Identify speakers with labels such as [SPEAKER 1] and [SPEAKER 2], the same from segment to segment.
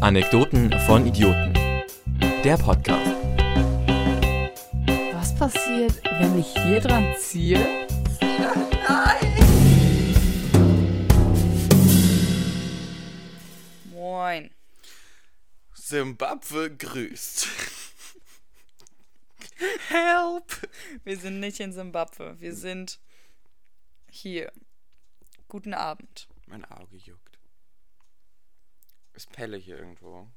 [SPEAKER 1] Anekdoten von Idioten. Der Podcast.
[SPEAKER 2] Was passiert, wenn ich hier dran ziehe?
[SPEAKER 3] Moin.
[SPEAKER 4] Simbabwe grüßt. Help!
[SPEAKER 3] Wir sind nicht in Simbabwe. Wir sind hier. Guten Abend.
[SPEAKER 4] Mein Auge juckt. Ist Pelle hier irgendwo?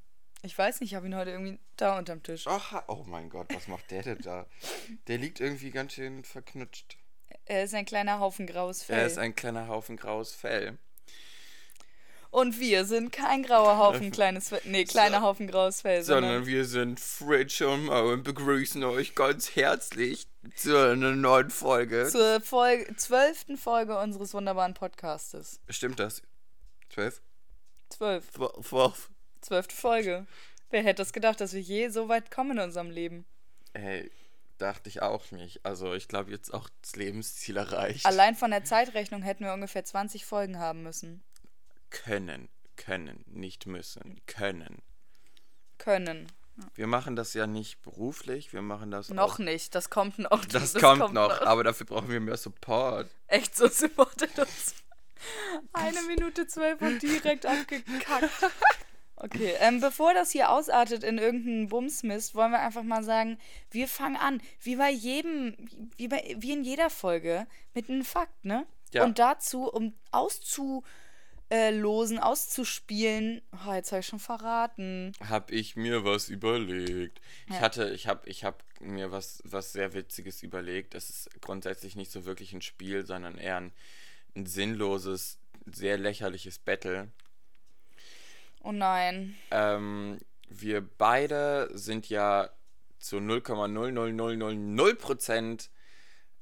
[SPEAKER 3] Ich weiß nicht, ich habe ihn heute irgendwie da unterm Tisch.
[SPEAKER 4] Oh, ha- oh mein Gott, was macht der denn da? Der liegt irgendwie ganz schön verknutscht.
[SPEAKER 3] Er ist ein kleiner Haufen graues Fell.
[SPEAKER 4] Er ist ein kleiner Haufen graues Fell.
[SPEAKER 3] Und wir sind kein grauer Haufen kleines Fell. Nee, kleiner Haufen graues Fell.
[SPEAKER 4] Sondern
[SPEAKER 3] Sondern
[SPEAKER 4] wir sind Fritsch und Mo und begrüßen euch ganz herzlich zu einer neuen Folge.
[SPEAKER 3] zur Folge, zwölften Folge unseres wunderbaren Podcastes.
[SPEAKER 4] Stimmt das? Zwölf?
[SPEAKER 3] Zwölf.
[SPEAKER 4] Zw- Zwölf.
[SPEAKER 3] Zwölfte Folge. Wer hätte es gedacht, dass wir je so weit kommen in unserem Leben?
[SPEAKER 4] Ey, dachte ich auch nicht. Also ich glaube jetzt auch das Lebensziel erreicht.
[SPEAKER 3] Allein von der Zeitrechnung hätten wir ungefähr 20 Folgen haben müssen.
[SPEAKER 4] können, können, nicht müssen, können.
[SPEAKER 3] Können.
[SPEAKER 4] Wir machen das ja nicht beruflich, wir machen das
[SPEAKER 3] Noch
[SPEAKER 4] auch,
[SPEAKER 3] nicht. Das kommt noch.
[SPEAKER 4] Das, kommt, noch, aber dafür brauchen wir mehr Support.
[SPEAKER 3] Echt so supportet uns. Eine Minute zwölf und direkt abgekackt. Okay, ähm, bevor das hier ausartet in irgendeinen Bumsmist, wollen wir einfach mal sagen, wir fangen an, wie bei jedem, wie, bei, wie in jeder Folge, mit einem Fakt, ne?
[SPEAKER 4] Ja.
[SPEAKER 3] Und dazu, um auszulosen, auszuspielen, oh, jetzt habe ich schon verraten.
[SPEAKER 4] Hab ich mir was überlegt. Ich
[SPEAKER 3] Ja.
[SPEAKER 4] hatte, ich hab, ich hab mir was, was sehr Witziges überlegt. Das ist grundsätzlich nicht so wirklich ein Spiel, sondern eher ein, ein sinnloses, sehr lächerliches Battle.
[SPEAKER 3] Oh nein.
[SPEAKER 4] Ähm, wir beide sind ja zu 0,00000%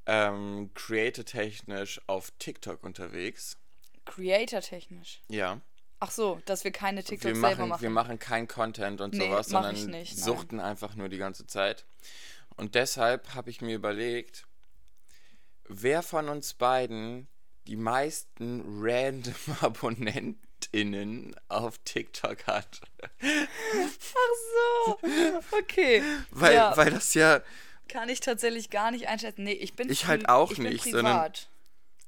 [SPEAKER 4] ähm, creator-technisch auf TikTok unterwegs.
[SPEAKER 3] Creator-technisch.
[SPEAKER 4] Ja.
[SPEAKER 3] Ach so, dass wir keine
[SPEAKER 4] Wir
[SPEAKER 3] TikToks selber
[SPEAKER 4] machen,
[SPEAKER 3] machen.
[SPEAKER 4] wir machen kein Content und
[SPEAKER 3] Nee,
[SPEAKER 4] sowas, sondern
[SPEAKER 3] ich nicht, nein.
[SPEAKER 4] suchten einfach nur die ganze Zeit. Und deshalb habe ich mir überlegt, wer von uns beiden die meisten random AbonnentInnen auf TikTok hat.
[SPEAKER 3] Ach so. Okay.
[SPEAKER 4] Weil,
[SPEAKER 3] ja,
[SPEAKER 4] weil das ja.
[SPEAKER 3] kann ich tatsächlich gar nicht einschätzen. Nee, ich bin
[SPEAKER 4] Ich halt auch
[SPEAKER 3] ich bin
[SPEAKER 4] nicht, sondern-
[SPEAKER 3] privat.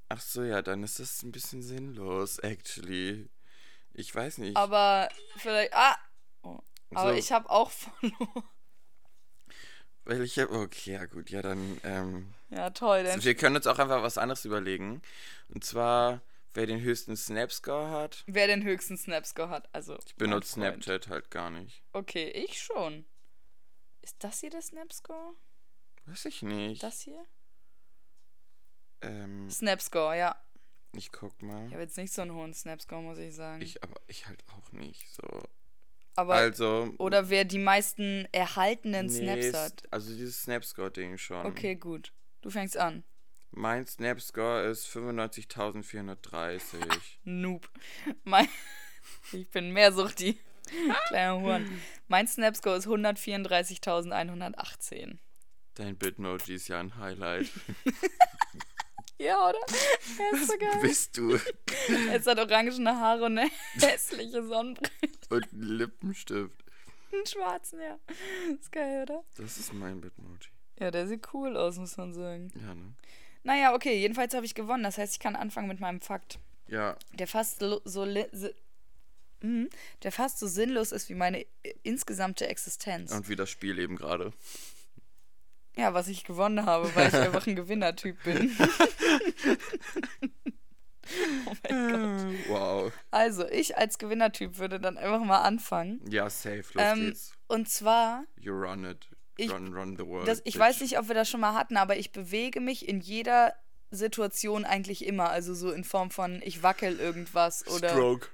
[SPEAKER 4] Ach so, ja, dann ist das ein bisschen sinnlos, actually. Ich weiß nicht.
[SPEAKER 3] Aber vielleicht. Ah! Oh. Aber
[SPEAKER 4] So.
[SPEAKER 3] ich habe auch verloren.
[SPEAKER 4] weil ich hab, okay, ja gut, ja dann. Ähm,
[SPEAKER 3] Ja, toll. Dann
[SPEAKER 4] wir können uns auch einfach was anderes überlegen. Und zwar, wer den höchsten Snap-Score hat.
[SPEAKER 3] wer den höchsten Snapscore hat. Also.
[SPEAKER 4] Ich benutze. Snapchat halt gar nicht.
[SPEAKER 3] Okay, ich schon. Ist das hier der Snapscore?
[SPEAKER 4] Weiß ich nicht.
[SPEAKER 3] Das hier?
[SPEAKER 4] ähm,
[SPEAKER 3] Snapscore, ja.
[SPEAKER 4] ich guck mal.
[SPEAKER 3] Ich habe jetzt nicht so einen hohen Snapscore, muss ich sagen.
[SPEAKER 4] Ich, aber ich halt auch nicht so.
[SPEAKER 3] Aber.
[SPEAKER 4] also.
[SPEAKER 3] oder wer die meisten erhaltenen
[SPEAKER 4] nee,
[SPEAKER 3] Snaps hat.
[SPEAKER 4] Also dieses Snapscore-Ding schon.
[SPEAKER 3] Okay, gut. Du fängst an.
[SPEAKER 4] Mein Snapscore ist 95.430.
[SPEAKER 3] Noob. Mein ich bin mehr Suchti. Kleiner Huren. Mein Snapscore ist 134.118.
[SPEAKER 4] Dein Bitmoji ist ja ein Highlight.
[SPEAKER 3] Ja, oder? Er ist so geil.
[SPEAKER 4] Bist du.
[SPEAKER 3] Es hat orangene Haare und eine hässliche Sonnenbrille.
[SPEAKER 4] Und einen Lippenstift.
[SPEAKER 3] Einen schwarzen, ja. Ist geil, oder?
[SPEAKER 4] Das ist mein Bitmoji.
[SPEAKER 3] Ja, der sieht cool aus, muss man sagen.
[SPEAKER 4] Ja, ne?
[SPEAKER 3] Naja, okay, jedenfalls habe ich gewonnen. Das heißt, ich kann anfangen mit meinem Fakt.
[SPEAKER 4] Ja,
[SPEAKER 3] Der fast so, Mhm. der fast so sinnlos ist wie meine insgesamte Existenz.
[SPEAKER 4] und wie das Spiel eben gerade.
[SPEAKER 3] Ja, was ich gewonnen habe, weil ich einfach ein Gewinnertyp bin. oh mein Gott.
[SPEAKER 4] Wow.
[SPEAKER 3] Also, ich als Gewinnertyp würde dann einfach mal anfangen.
[SPEAKER 4] Ja, safe, los
[SPEAKER 3] Ähm,
[SPEAKER 4] geht's.
[SPEAKER 3] und zwar,
[SPEAKER 4] You run it.
[SPEAKER 3] Ich-
[SPEAKER 4] run, run the world.
[SPEAKER 3] das, ich
[SPEAKER 4] bitch.
[SPEAKER 3] weiß nicht, ob wir das schon mal hatten, aber ich bewege mich in jeder Situation eigentlich immer. Also so in Form von, ich wackel irgendwas oder
[SPEAKER 4] Stroke.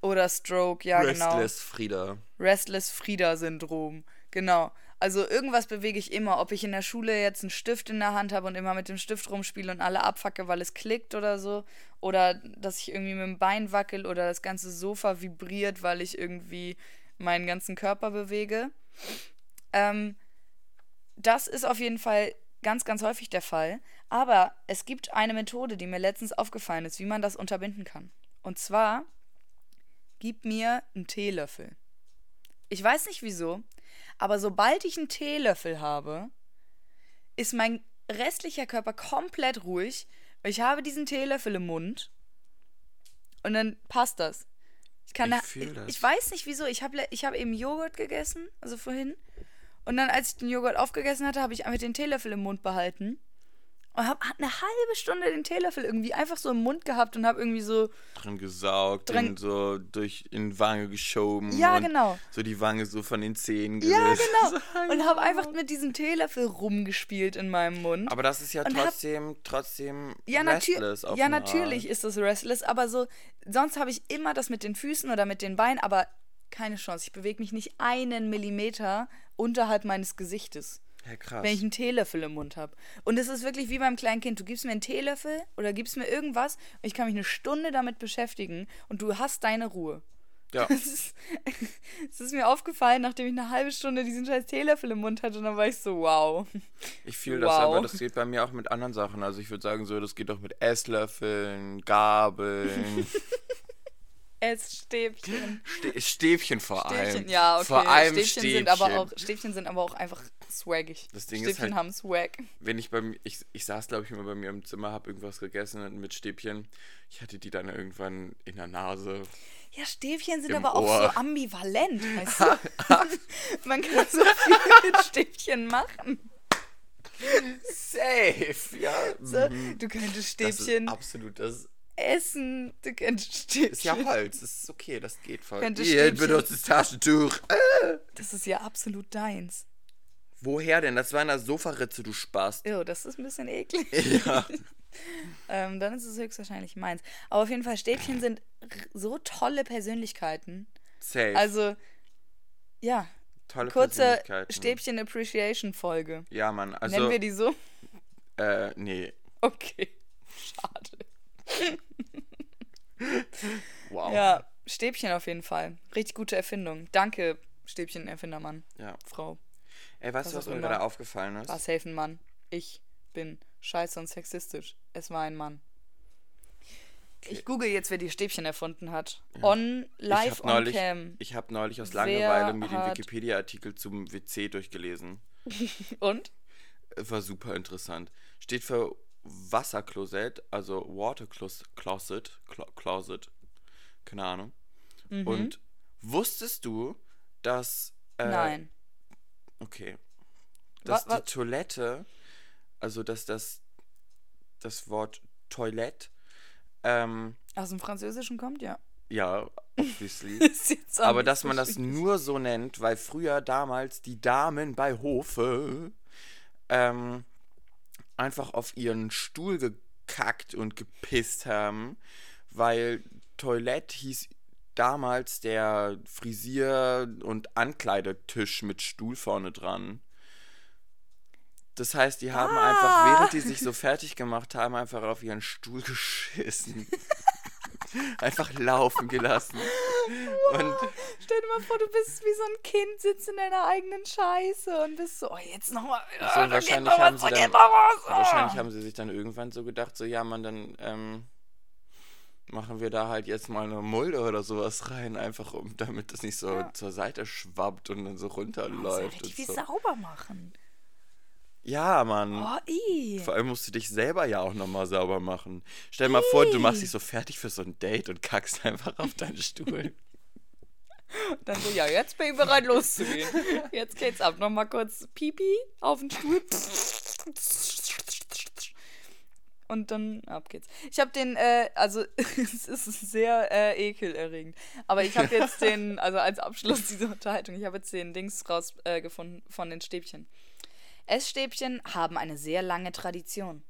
[SPEAKER 3] oder Stroke, ja genau.
[SPEAKER 4] Restless Frieda.
[SPEAKER 3] Restless Frieda-Syndrom. Genau. Also irgendwas bewege ich immer. Ob ich in der Schule jetzt einen Stift in der Hand habe und immer mit dem Stift rumspiele und alle abfacke, weil es klickt oder so. Oder dass ich irgendwie mit dem Bein wackel oder das ganze Sofa vibriert, weil ich irgendwie meinen ganzen Körper bewege. Ähm, das ist auf jeden Fall ganz, ganz häufig der Fall. Aber es gibt eine Methode, die mir letztens aufgefallen ist, wie man das unterbinden kann. Und zwar, gib mir einen Teelöffel. Ich weiß nicht wieso, aber sobald ich einen Teelöffel habe, ist mein restlicher Körper komplett ruhig. Ich habe diesen Teelöffel im Mund und dann passt das. Ich kann
[SPEAKER 4] Ich
[SPEAKER 3] da, ich, ich weiß nicht wieso. Ich habe ich hab eben Joghurt gegessen, also vorhin. Und dann, als ich den Joghurt aufgegessen hatte, habe ich einfach den Teelöffel im Mund behalten. Und habe eine halbe Stunde den Teelöffel irgendwie einfach so im Mund gehabt und habe irgendwie so.
[SPEAKER 4] Drin gesaugt,
[SPEAKER 3] Dran-
[SPEAKER 4] den so durch in die Wange geschoben.
[SPEAKER 3] Ja, genau.
[SPEAKER 4] So die Wange so von den Zähnen
[SPEAKER 3] Ja,
[SPEAKER 4] gerissen.
[SPEAKER 3] genau. Und habe einfach mit diesem Teelöffel rumgespielt in meinem Mund.
[SPEAKER 4] Aber das ist ja
[SPEAKER 3] Und hab-
[SPEAKER 4] trotzdem, trotzdem
[SPEAKER 3] Ja,
[SPEAKER 4] restless
[SPEAKER 3] ja natürlich
[SPEAKER 4] Art.
[SPEAKER 3] ist das restless, aber so, sonst habe ich immer das mit den Füßen oder mit den Beinen, aber keine Chance. Ich bewege mich nicht einen Millimeter unterhalb meines Gesichtes,
[SPEAKER 4] Ja, krass.
[SPEAKER 3] wenn ich einen Teelöffel im Mund habe. Und es ist wirklich wie beim kleinen Kind. Du gibst mir einen Teelöffel oder gibst mir irgendwas und ich kann mich eine Stunde damit beschäftigen und du hast deine Ruhe.
[SPEAKER 4] ja.
[SPEAKER 3] Das ist, das ist mir aufgefallen, nachdem ich eine halbe Stunde diesen scheiß Teelöffel im Mund hatte und dann war ich so, wow.
[SPEAKER 4] Ich fühle das,
[SPEAKER 3] Wow.
[SPEAKER 4] aber das geht bei mir auch mit anderen Sachen. Also ich würde sagen so, das geht auch mit Esslöffeln, Gabeln,
[SPEAKER 3] Essstäbchen.
[SPEAKER 4] Stä Stäbchen vor allem.
[SPEAKER 3] Stäbchen, ja, okay.
[SPEAKER 4] Vor allem
[SPEAKER 3] Stäbchen,
[SPEAKER 4] Stäbchen.
[SPEAKER 3] Sind aber auch, Stäbchen sind aber auch einfach swaggig.
[SPEAKER 4] Das Ding ist
[SPEAKER 3] Stäbchen
[SPEAKER 4] halt-
[SPEAKER 3] haben Swag.
[SPEAKER 4] Wenn ich beim, ich, ich saß glaube ich immer bei mir im Zimmer, habe irgendwas gegessen mit Stäbchen. Ich hatte die dann irgendwann in der Nase.
[SPEAKER 3] Ja, Stäbchen sind aber auch
[SPEAKER 4] Ohr.
[SPEAKER 3] so ambivalent, weißt du? Man kann so viel mit Stäbchen machen.
[SPEAKER 4] Safe, ja.
[SPEAKER 3] So,
[SPEAKER 4] mhm.
[SPEAKER 3] du könntest
[SPEAKER 4] Das
[SPEAKER 3] Stäbchen
[SPEAKER 4] ist absolut, das
[SPEAKER 3] essen, du könntest Stäbchen.
[SPEAKER 4] ist ja Holz. Das ist okay, das geht voll.
[SPEAKER 3] Könnte
[SPEAKER 4] Ihr benutzt das Taschentuch.
[SPEAKER 3] Das ist ja absolut deins.
[SPEAKER 4] Woher denn? Das war in der Sofaritze, du Spast.
[SPEAKER 3] Oh, das ist ein bisschen eklig.
[SPEAKER 4] Ja.
[SPEAKER 3] Ähm, dann ist es höchstwahrscheinlich meins. Aber auf jeden Fall, Stäbchen sind so tolle Persönlichkeiten.
[SPEAKER 4] Safe.
[SPEAKER 3] Also, ja,
[SPEAKER 4] Tolle
[SPEAKER 3] kurze
[SPEAKER 4] Persönlichkeiten.
[SPEAKER 3] Stäbchen Appreciation Folge.
[SPEAKER 4] Ja, Mann. Also,
[SPEAKER 3] Nennen wir die so?
[SPEAKER 4] äh, nee.
[SPEAKER 3] Okay. Schade.
[SPEAKER 4] Wow.
[SPEAKER 3] Ja, Stäbchen auf jeden Fall. Richtig gute Erfindung. Danke, Stäbchen-Erfindermann.
[SPEAKER 4] Ja.
[SPEAKER 3] Frau.
[SPEAKER 4] Ey, weißt
[SPEAKER 3] Was
[SPEAKER 4] du, was
[SPEAKER 3] auch
[SPEAKER 4] mir gerade aufgefallen ist?
[SPEAKER 3] War safe ein Mann. Ich bin scheiße und sexistisch. Es war ein Mann. Ich google jetzt, wer die Stäbchen erfunden hat. On, live
[SPEAKER 4] ich habe
[SPEAKER 3] on
[SPEAKER 4] neulich,
[SPEAKER 3] cam.
[SPEAKER 4] ich hab neulich aus
[SPEAKER 3] Wer
[SPEAKER 4] Langeweile mir den Wikipedia-Artikel zum WC durchgelesen.
[SPEAKER 3] Und?
[SPEAKER 4] Äh, War super interessant. Steht für Wasserklosett, also Water Clos- Closet, Clo Closet, keine Ahnung.
[SPEAKER 3] Mhm.
[SPEAKER 4] Und wusstest du, dass äh,
[SPEAKER 3] Nein.
[SPEAKER 4] Okay. Dass
[SPEAKER 3] Wa- wa-
[SPEAKER 4] die Toilette, also dass das das Wort Toilette, ähm,
[SPEAKER 3] Aus dem Französischen kommt, ja.
[SPEAKER 4] ja, obviously.
[SPEAKER 3] Auch
[SPEAKER 4] Aber dass man das nur so nennt, weil früher damals die Damen bei Hofe ähm, einfach auf ihren Stuhl gekackt und gepisst haben, weil Toilette hieß damals der Frisier- und Ankleidetisch mit Stuhl vorne dran. Das heißt, die haben einfach,
[SPEAKER 3] Ah.
[SPEAKER 4] während die sich so fertig gemacht haben, einfach auf ihren Stuhl geschissen. einfach laufen gelassen. Und
[SPEAKER 3] Stell dir mal vor, du bist wie so ein Kind, sitzt in deiner eigenen Scheiße und bist so, oh, jetzt nochmal.
[SPEAKER 4] So, wahrscheinlich haben sie dann- Wahrscheinlich haben sie sich dann irgendwann so gedacht, so ja, man, dann ähm, machen wir da halt jetzt mal eine Mulde oder sowas rein, einfach um, damit das nicht so
[SPEAKER 3] Ja.
[SPEAKER 4] zur Seite schwappt und dann so
[SPEAKER 3] läuft.
[SPEAKER 4] runterläuft.
[SPEAKER 3] richtig
[SPEAKER 4] und
[SPEAKER 3] wie
[SPEAKER 4] so.
[SPEAKER 3] sauber machen.
[SPEAKER 4] Ja, Mann.
[SPEAKER 3] Oh.
[SPEAKER 4] Vor allem musst du dich selber ja auch nochmal sauber machen. Stell dir mal vor, du machst dich so fertig für so ein Date und kackst einfach auf deinen Stuhl.
[SPEAKER 3] Dann so, ja, jetzt bin ich bereit loszugehen. Jetzt geht's ab. Nochmal kurz Pipi auf den Stuhl. Und dann ab geht's. Ich habe den, äh, also es ist sehr äh, ekelerregend. Aber ich habe jetzt den, also als Abschluss dieser Unterhaltung, ich habe jetzt den Dings rausgefunden äh, von den Stäbchen. Essstäbchen haben eine sehr lange Tradition.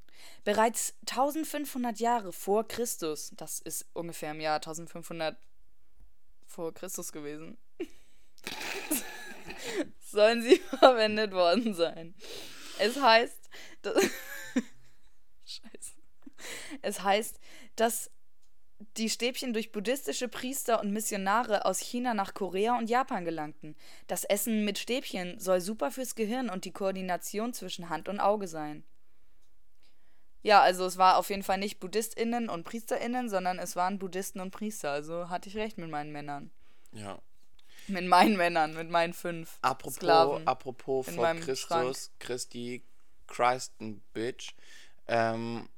[SPEAKER 3] Bereits 1500 Jahre vor Christus, das ist ungefähr im Jahr 1500 vor Christus gewesen, sollen sie verwendet worden sein. Es heißt, dass, Scheiße. Es heißt, dass die Stäbchen durch buddhistische Priester und Missionare aus China nach Korea und Japan gelangten. Das Essen mit Stäbchen soll super fürs Gehirn und die Koordination zwischen Hand und Auge sein. Ja, also es war auf jeden Fall nicht BuddhistInnen und PriesterInnen, sondern es waren Buddhisten und Priester. Also hatte ich recht mit meinen Männern.
[SPEAKER 4] Ja.
[SPEAKER 3] Mit meinen Männern, mit meinen fünf
[SPEAKER 4] Apropos,
[SPEAKER 3] Sklaven.
[SPEAKER 4] apropos vor Christus,
[SPEAKER 3] Schrank.
[SPEAKER 4] Christi, Christen Bitch. Ähm,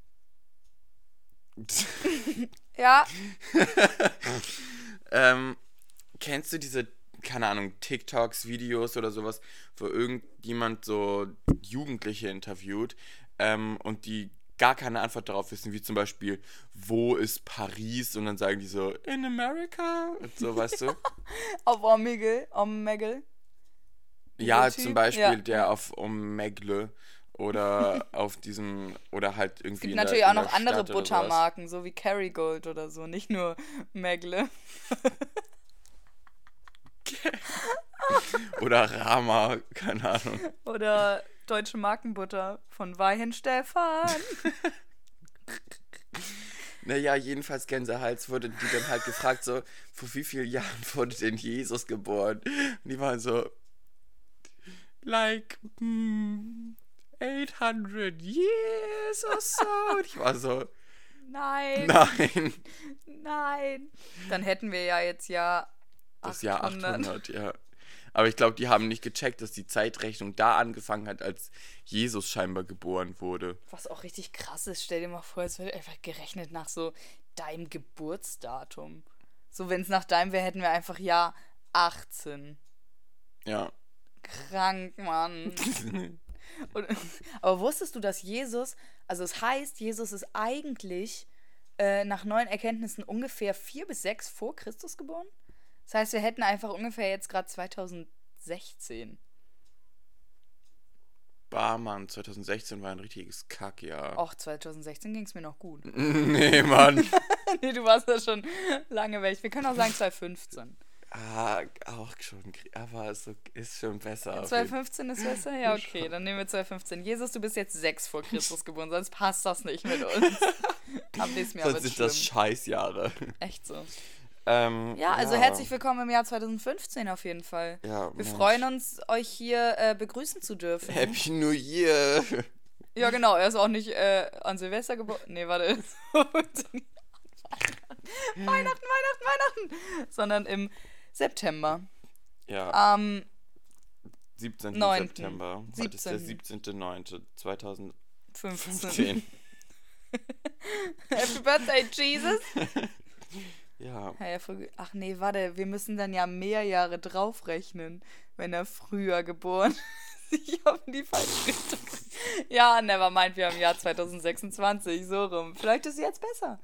[SPEAKER 3] Ja,
[SPEAKER 4] ähm, kennst du diese, keine Ahnung, TikToks, Videos oder sowas, wo irgendjemand so Jugendliche interviewt ähm, und die gar keine Antwort darauf wissen, wie zum Beispiel, wo ist Paris? Und dann sagen die so, in America? Und so, weißt du?
[SPEAKER 3] auf Omegle, Omegle.
[SPEAKER 4] Ja, zum Beispiel
[SPEAKER 3] Ja.
[SPEAKER 4] der auf Omegle oder auf diesem, oder halt irgendwie
[SPEAKER 3] Es gibt natürlich
[SPEAKER 4] der,
[SPEAKER 3] auch noch
[SPEAKER 4] der
[SPEAKER 3] andere
[SPEAKER 4] Stadt.
[SPEAKER 3] Buttermarken, so wie Kerrygold oder so, nicht nur Megle.
[SPEAKER 4] Oder Rama, keine Ahnung.
[SPEAKER 3] Oder deutsche Markenbutter von Weihenstefan.
[SPEAKER 4] Naja, jedenfalls Gänsehals wurde die dann halt gefragt, so, vor wie vielen Jahren wurde denn Jesus geboren? Und die waren so, like, hmm, 800 years or so. Und ich war so,
[SPEAKER 3] Nein,
[SPEAKER 4] nein,
[SPEAKER 3] nein. Dann hätten wir ja jetzt ja
[SPEAKER 4] das Jahr
[SPEAKER 3] 800.
[SPEAKER 4] 800, ja. Aber ich glaube, die haben nicht gecheckt, dass die Zeitrechnung da angefangen hat, als Jesus scheinbar geboren wurde.
[SPEAKER 3] Was auch richtig krass ist, stell dir mal vor, es wird einfach gerechnet nach so deinem Geburtsdatum. So, wenn es nach deinem wäre, hätten wir einfach Jahr 18.
[SPEAKER 4] Ja.
[SPEAKER 3] Krank, Mann. Und, aber wusstest du, dass Jesus, also es heißt, Jesus ist eigentlich äh, nach neuen Erkenntnissen ungefähr vier bis sechs vor Christus geboren? Das heißt, wir hätten einfach ungefähr jetzt gerade 2016.
[SPEAKER 4] Barmann, 2016 war ein richtiges Kackjahr.
[SPEAKER 3] Och, 2016 ging es mir noch gut.
[SPEAKER 4] Nee, Mann.
[SPEAKER 3] nee, du warst ja schon lange weg. Wir können auch sagen 2015.
[SPEAKER 4] Ah, auch schon, aber es ist- schon besser. auf jeden-
[SPEAKER 3] 2015 ist besser? Ja, okay, dann nehmen wir 2015. Jesus, du bist jetzt sechs vor Christus geboren, sonst passt das nicht mit uns. Am nächsten Jahr
[SPEAKER 4] Sonst sind das. Scheißjahre.
[SPEAKER 3] Echt so.
[SPEAKER 4] Ähm,
[SPEAKER 3] Ja, also herzlich willkommen im Jahr 2015 auf jeden Fall.
[SPEAKER 4] Ja,
[SPEAKER 3] Wir
[SPEAKER 4] Mensch.
[SPEAKER 3] freuen uns, euch hier äh, begrüßen zu dürfen.
[SPEAKER 4] Happy New Year.
[SPEAKER 3] Ja, genau, er ist auch nicht äh, an Silvester geboren. Nee, warte. Weihnachten, Weihnachten, Weihnachten. Sondern im September.
[SPEAKER 4] Ja,
[SPEAKER 3] Am
[SPEAKER 4] 17.
[SPEAKER 3] neunten.
[SPEAKER 4] September. Heute ist der
[SPEAKER 3] 17..
[SPEAKER 4] 17.09.2015.
[SPEAKER 3] 15. Happy Birthday, Jesus.
[SPEAKER 4] Ja,
[SPEAKER 3] Ach nee, warte, wir müssen dann ja mehr Jahre draufrechnen, wenn er früher geboren ist. Ich habe die falsche Richtung. Ja, never mind, wir haben Jahr 2026, so rum. Vielleicht ist es jetzt besser.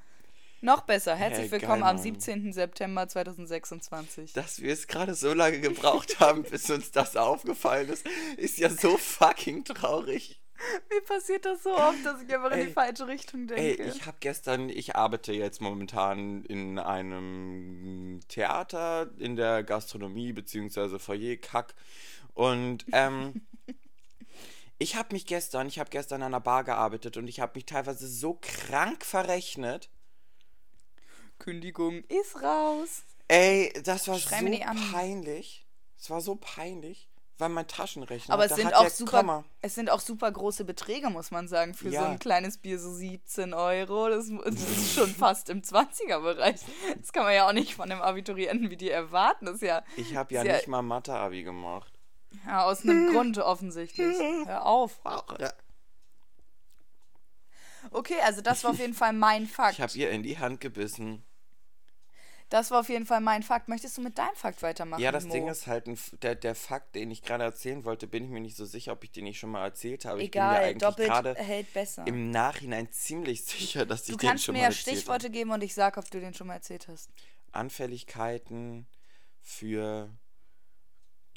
[SPEAKER 3] Noch besser. Herzlich
[SPEAKER 4] Hey,
[SPEAKER 3] willkommen
[SPEAKER 4] geil,
[SPEAKER 3] am
[SPEAKER 4] Mann.
[SPEAKER 3] 17. September 2026.
[SPEAKER 4] dass wir es gerade so lange gebraucht haben, bis uns das aufgefallen ist, ist ja so fucking traurig.
[SPEAKER 3] Mir passiert das so oft, dass ich einfach in
[SPEAKER 4] Ey,
[SPEAKER 3] die falsche Richtung
[SPEAKER 4] Ey,
[SPEAKER 3] denke.
[SPEAKER 4] ich habe gestern, ich arbeite jetzt momentan in einem Theater in der Gastronomie beziehungsweise Foyer Kack und ähm, ich habe mich gestern, ich habe gestern an einer Bar gearbeitet und ich habe mich teilweise so krank verrechnet.
[SPEAKER 3] Kündigung ist raus.
[SPEAKER 4] Ey, das war
[SPEAKER 3] Schrei
[SPEAKER 4] so peinlich. Es war so peinlich, weil mein Taschenrechner,
[SPEAKER 3] Aber es sind auch super,
[SPEAKER 4] Komma.
[SPEAKER 3] es sind auch super große Beträge, muss man sagen, für so
[SPEAKER 4] Ja.
[SPEAKER 3] ein kleines Bier so 17 Euro. Das, das ist schon fast im 20er-Bereich. Das kann man ja auch nicht von einem Abiturienten wie die erwarten. Das ist ja,
[SPEAKER 4] Ich habe ja
[SPEAKER 3] ja-
[SPEAKER 4] nicht mal Mathe-Abi gemacht.
[SPEAKER 3] ja aus einem Grund offensichtlich. Hör auf.
[SPEAKER 4] Ja.
[SPEAKER 3] Okay, also das war auf jeden Fall mein Fakt.
[SPEAKER 4] Ich habe ihr in die Hand gebissen.
[SPEAKER 3] Das war auf jeden Fall mein Fakt. Möchtest du mit deinem Fakt weitermachen?
[SPEAKER 4] Ja, das
[SPEAKER 3] Mo?
[SPEAKER 4] Ding ist halt, ein, der, der Fakt, den ich gerade erzählen wollte, bin ich mir nicht so sicher, ob ich den nicht schon mal erzählt habe. ich bin mir
[SPEAKER 3] Egal,
[SPEAKER 4] eigentlich
[SPEAKER 3] doppelt
[SPEAKER 4] gerade
[SPEAKER 3] hält besser.
[SPEAKER 4] im Nachhinein ziemlich sicher, dass ich
[SPEAKER 3] Du
[SPEAKER 4] den
[SPEAKER 3] kannst
[SPEAKER 4] schon
[SPEAKER 3] mir
[SPEAKER 4] mal
[SPEAKER 3] ja
[SPEAKER 4] erzählt
[SPEAKER 3] Stichworte
[SPEAKER 4] habe.
[SPEAKER 3] geben und ich sag, ob du den schon mal erzählt hast.
[SPEAKER 4] Anfälligkeiten für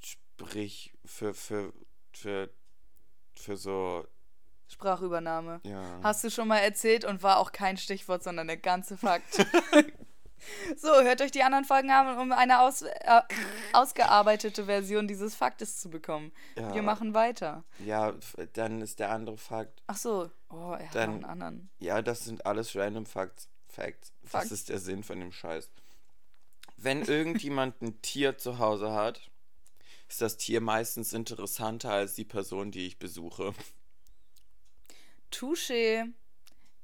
[SPEAKER 4] sprich für für für für so
[SPEAKER 3] Sprachübernahme.
[SPEAKER 4] ja
[SPEAKER 3] Hast du schon mal erzählt und war auch kein Stichwort, sondern der ganze Fakt. so, hört euch die anderen Folgen an, um eine aus, äh, ausgearbeitete Version dieses Faktes zu bekommen.
[SPEAKER 4] Ja.
[SPEAKER 3] Wir machen weiter.
[SPEAKER 4] ja dann ist der andere Fakt
[SPEAKER 3] Ach so. Oh, er hat
[SPEAKER 4] Dann-
[SPEAKER 3] noch einen anderen.
[SPEAKER 4] Ja, das sind alles random Facts. Facts.
[SPEAKER 3] Facts.
[SPEAKER 4] Das ist der Sinn von dem Scheiß. Wenn irgendjemand ein Tier zu Hause hat, ist das Tier meistens interessanter als die Person, die ich besuche.
[SPEAKER 3] Touché.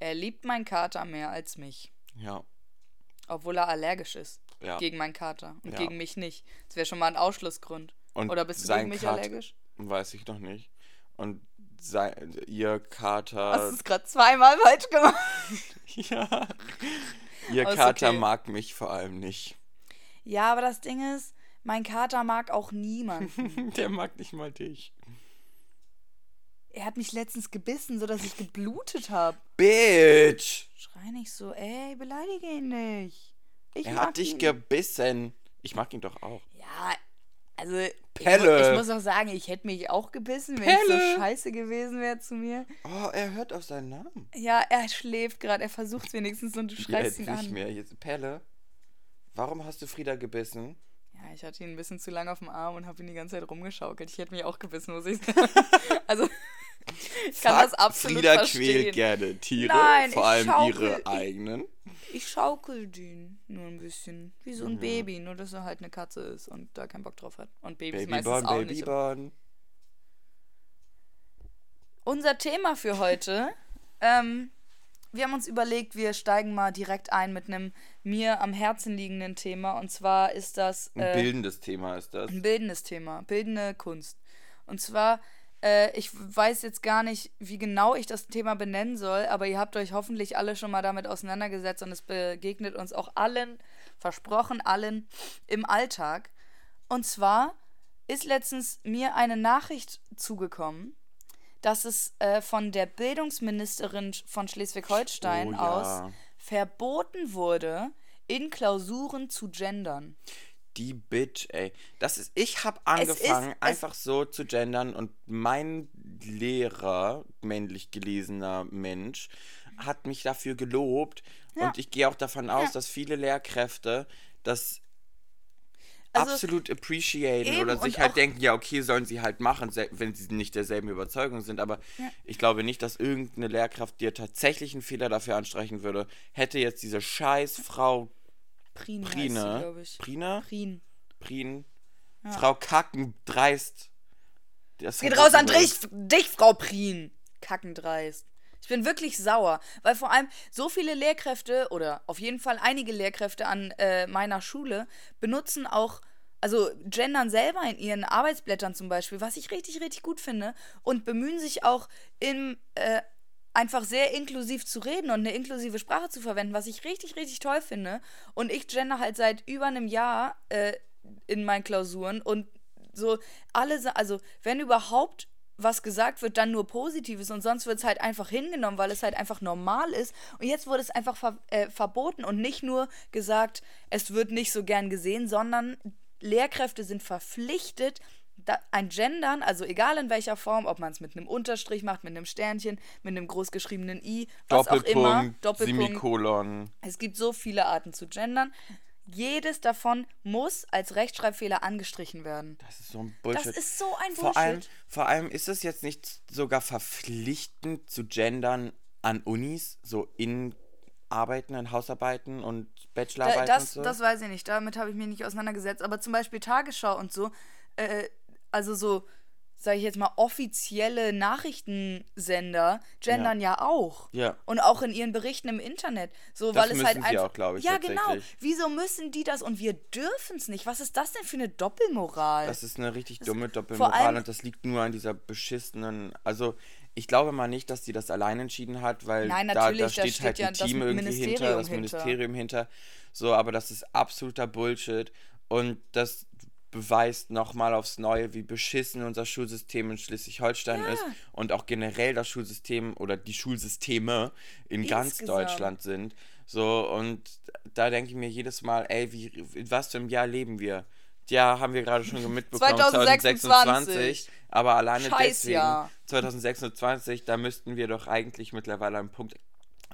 [SPEAKER 3] Er liebt meinen Kater mehr als mich.
[SPEAKER 4] Ja.
[SPEAKER 3] Obwohl er allergisch ist.
[SPEAKER 4] Ja.
[SPEAKER 3] gegen meinen Kater und
[SPEAKER 4] Ja.
[SPEAKER 3] gegen mich nicht. Das wäre schon mal ein Ausschlussgrund.
[SPEAKER 4] Und
[SPEAKER 3] Oder bist du gegen mich
[SPEAKER 4] Kater-
[SPEAKER 3] allergisch?
[SPEAKER 4] Weiß ich noch nicht. Und sein, ihr
[SPEAKER 3] Hast du
[SPEAKER 4] Kater.
[SPEAKER 3] es gerade zweimal falsch gemacht?
[SPEAKER 4] ja. Ihr
[SPEAKER 3] ist
[SPEAKER 4] Kater
[SPEAKER 3] okay.
[SPEAKER 4] mag mich vor allem nicht.
[SPEAKER 3] Ja, aber das Ding ist, mein Kater mag auch niemanden.
[SPEAKER 4] Der mag nicht mal dich.
[SPEAKER 3] Er hat mich letztens gebissen, sodass ich geblutet habe.
[SPEAKER 4] Bitch!
[SPEAKER 3] Schrei nicht so, ey, beleidige ihn nicht. Ich
[SPEAKER 4] Er hat dich
[SPEAKER 3] ihn.
[SPEAKER 4] gebissen. Ich mag ihn doch auch.
[SPEAKER 3] Ja, also ich,
[SPEAKER 4] Pelle.
[SPEAKER 3] mu- ich muss auch sagen, ich hätte mich auch gebissen, wenn es so
[SPEAKER 4] Pelle.
[SPEAKER 3] scheiße gewesen wäre zu mir.
[SPEAKER 4] Oh, er hört auf seinen Namen.
[SPEAKER 3] Ja, er schläft gerade, er versucht wenigstens und du schreist
[SPEAKER 4] Jetzt
[SPEAKER 3] ihn
[SPEAKER 4] nicht
[SPEAKER 3] an.
[SPEAKER 4] mehr. Jetzt, Pelle, warum hast du Frieda gebissen?
[SPEAKER 3] Ja, ich hatte ihn ein bisschen zu lange auf dem Arm und habe ihn die ganze Zeit rumgeschaukelt. Ich hätte mich auch gebissen, muss ich sagen. also, ich kann das
[SPEAKER 4] Fuck,
[SPEAKER 3] absolut
[SPEAKER 4] Frieda
[SPEAKER 3] verstehen.
[SPEAKER 4] quält gerne Tiere,
[SPEAKER 3] Nein,
[SPEAKER 4] vor
[SPEAKER 3] ich
[SPEAKER 4] allem
[SPEAKER 3] schaukel-
[SPEAKER 4] ihre
[SPEAKER 3] ich-
[SPEAKER 4] eigenen.
[SPEAKER 3] Ich schaukel den nur ein bisschen. Wie so ein
[SPEAKER 4] Mhm.
[SPEAKER 3] Baby, nur dass er halt eine Katze ist und da keinen Bock drauf hat. Und Babys meistens
[SPEAKER 4] Babyborn,
[SPEAKER 3] auch nicht.
[SPEAKER 4] Babyborn.
[SPEAKER 3] Unser Thema für heute. ähm, wir haben uns überlegt, wir steigen mal direkt ein mit einem mir am Herzen liegenden Thema. Und zwar ist das
[SPEAKER 4] Ein
[SPEAKER 3] äh,
[SPEAKER 4] bildendes Thema ist das.
[SPEAKER 3] ein bildendes Thema, bildende Kunst. Und zwar, äh, ich weiß jetzt gar nicht, wie genau ich das Thema benennen soll, aber ihr habt euch hoffentlich alle schon mal damit auseinandergesetzt und es begegnet uns auch allen, versprochen allen, im Alltag. Und zwar ist letztens mir eine Nachricht zugekommen, dass es äh, von der Bildungsministerin von Schleswig-Holstein
[SPEAKER 4] Oh ja.
[SPEAKER 3] aus verboten wurde, in Klausuren zu gendern.
[SPEAKER 4] Die Bitch, ey. Das ist, ich habe
[SPEAKER 3] ist-
[SPEAKER 4] angefangen,
[SPEAKER 3] es-
[SPEAKER 4] einfach so zu gendern und mein Lehrer, männlich gelesener Mensch, hat mich dafür gelobt.
[SPEAKER 3] Ja.
[SPEAKER 4] Und ich gehe auch davon aus,
[SPEAKER 3] Ja.
[SPEAKER 4] dass viele Lehrkräfte das
[SPEAKER 3] Also,
[SPEAKER 4] absolut appreciaten
[SPEAKER 3] eben,
[SPEAKER 4] oder sich halt denken, ja, okay, sollen sie halt machen, wenn sie nicht derselben Überzeugung sind. Aber
[SPEAKER 3] Ja.
[SPEAKER 4] ich glaube nicht, dass irgendeine Lehrkraft dir tatsächlich einen Fehler dafür anstreichen würde. Hätte jetzt diese scheiß Frau
[SPEAKER 3] Prien, heißt
[SPEAKER 4] Prine,
[SPEAKER 3] sie.
[SPEAKER 4] Prine,
[SPEAKER 3] Prien.
[SPEAKER 4] Prien, Frau Kacken dreist. Das
[SPEAKER 3] Geht raus an dich, dich, Frau Prien. Kackendreist. Ich bin wirklich sauer, weil vor allem so viele Lehrkräfte oder auf jeden Fall einige Lehrkräfte an äh, meiner Schule benutzen auch, also gendern selber in ihren Arbeitsblättern zum Beispiel, was ich richtig, richtig gut finde und bemühen sich auch im äh, einfach sehr inklusiv zu reden und eine inklusive Sprache zu verwenden, was ich richtig, richtig toll finde. Und ich gender halt seit über einem Jahr äh, in meinen Klausuren und so alle, also wenn überhaupt was gesagt wird, dann nur Positives und sonst wird es halt einfach hingenommen, weil es halt einfach normal ist. Und jetzt wurde es einfach ver äh, verboten und nicht nur gesagt, es wird nicht so gern gesehen, sondern Lehrkräfte sind verpflichtet, ein Gendern, also egal in welcher Form, ob man es mit einem Unterstrich macht, mit einem Sternchen, mit einem großgeschriebenen I, was auch immer,
[SPEAKER 4] Doppelpunkt,
[SPEAKER 3] Doppelpunkt,
[SPEAKER 4] Semikolon.
[SPEAKER 3] es gibt so viele Arten zu gendern. Jedes davon muss als Rechtschreibfehler angestrichen werden.
[SPEAKER 4] Das ist so ein Bullshit.
[SPEAKER 3] Das ist so ein Bullshit.
[SPEAKER 4] vor allem, vor allem ist es jetzt nicht sogar verpflichtend zu gendern an Unis, so in Arbeiten, in Hausarbeiten und
[SPEAKER 3] Da,
[SPEAKER 4] Bachelorarbeiten
[SPEAKER 3] das,
[SPEAKER 4] und so.
[SPEAKER 3] das weiß ich nicht, damit habe ich mich nicht auseinandergesetzt. Aber zum Beispiel Tagesschau und so, äh, also so, sage ich jetzt mal, offizielle Nachrichtensender gendern ja, auch.
[SPEAKER 4] Ja.
[SPEAKER 3] Und auch in ihren Berichten im Internet. So,
[SPEAKER 4] Das
[SPEAKER 3] weil es halt
[SPEAKER 4] sie
[SPEAKER 3] einfach.
[SPEAKER 4] auch, ich,
[SPEAKER 3] ja, genau. Wieso müssen die das und wir dürfen es nicht? Was ist das denn für eine Doppelmoral?
[SPEAKER 4] Das ist eine richtig dumme
[SPEAKER 3] vor
[SPEAKER 4] Doppelmoral und das liegt nur an dieser beschissenen. Also, ich glaube mal nicht, dass die das allein entschieden hat, weil
[SPEAKER 3] Nein,
[SPEAKER 4] da, da
[SPEAKER 3] da
[SPEAKER 4] steht
[SPEAKER 3] steht
[SPEAKER 4] halt
[SPEAKER 3] ja
[SPEAKER 4] ein
[SPEAKER 3] das
[SPEAKER 4] Team irgendwie
[SPEAKER 3] Ministerium
[SPEAKER 4] hinter, das
[SPEAKER 3] hinter.
[SPEAKER 4] Ministerium hinter. So, aber das ist absoluter Bullshit und das beweist nochmal aufs Neue, wie beschissen unser Schulsystem in Schleswig-Holstein
[SPEAKER 3] Ja.
[SPEAKER 4] ist und auch generell das Schulsystem oder die Schulsysteme in ganz
[SPEAKER 3] Insgesamt.
[SPEAKER 4] Deutschland sind. So, und da denke ich mir jedes Mal, ey, wie, in was für einem Jahr leben wir? Ja, haben wir gerade schon mitbekommen,
[SPEAKER 3] 2026.
[SPEAKER 4] 2026. Aber alleine deswegen,
[SPEAKER 3] Scheißjahr.
[SPEAKER 4] 2026, da müssten wir doch eigentlich mittlerweile am Punkt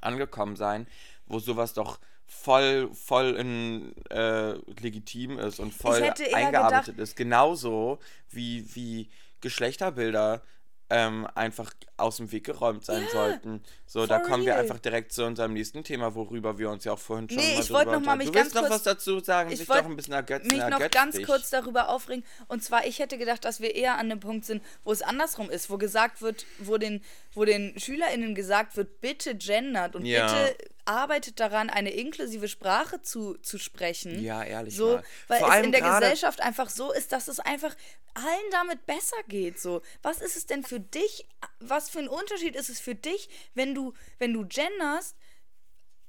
[SPEAKER 4] angekommen sein, wo sowas doch voll, voll in, äh, legitim ist und voll eingearbeitet ist. Genauso wie, wie Geschlechterbilder ähm, einfach aus dem Weg geräumt sein
[SPEAKER 3] Ja,
[SPEAKER 4] sollten. So, da kommen wir
[SPEAKER 3] real.
[SPEAKER 4] einfach direkt zu unserem nächsten Thema, worüber wir uns ja auch vorhin schon
[SPEAKER 3] Nee,
[SPEAKER 4] mal
[SPEAKER 3] ich wollte
[SPEAKER 4] drüber
[SPEAKER 3] noch mal mich
[SPEAKER 4] Du
[SPEAKER 3] ganz
[SPEAKER 4] willst noch
[SPEAKER 3] kurz-
[SPEAKER 4] was dazu sagen,
[SPEAKER 3] ich
[SPEAKER 4] sich
[SPEAKER 3] wollt
[SPEAKER 4] doch ein bisschen ergötzen.
[SPEAKER 3] mich noch ganz
[SPEAKER 4] dich.
[SPEAKER 3] kurz darüber aufregen. Und zwar, ich hätte gedacht, dass wir eher an dem Punkt sind, wo es andersrum ist, wo gesagt wird, wo den, wo den SchülerInnen gesagt wird, bitte gendert und
[SPEAKER 4] Ja.
[SPEAKER 3] bitte arbeitet daran, eine inklusive Sprache zu, zu sprechen.
[SPEAKER 4] Ja, ehrlich
[SPEAKER 3] So,
[SPEAKER 4] mal.
[SPEAKER 3] weil
[SPEAKER 4] Vor
[SPEAKER 3] es in der Gesellschaft einfach so ist, dass es einfach allen damit besser geht. So, was ist es denn für dich? Was für ein Unterschied ist es für dich, wenn du, wenn du genderst?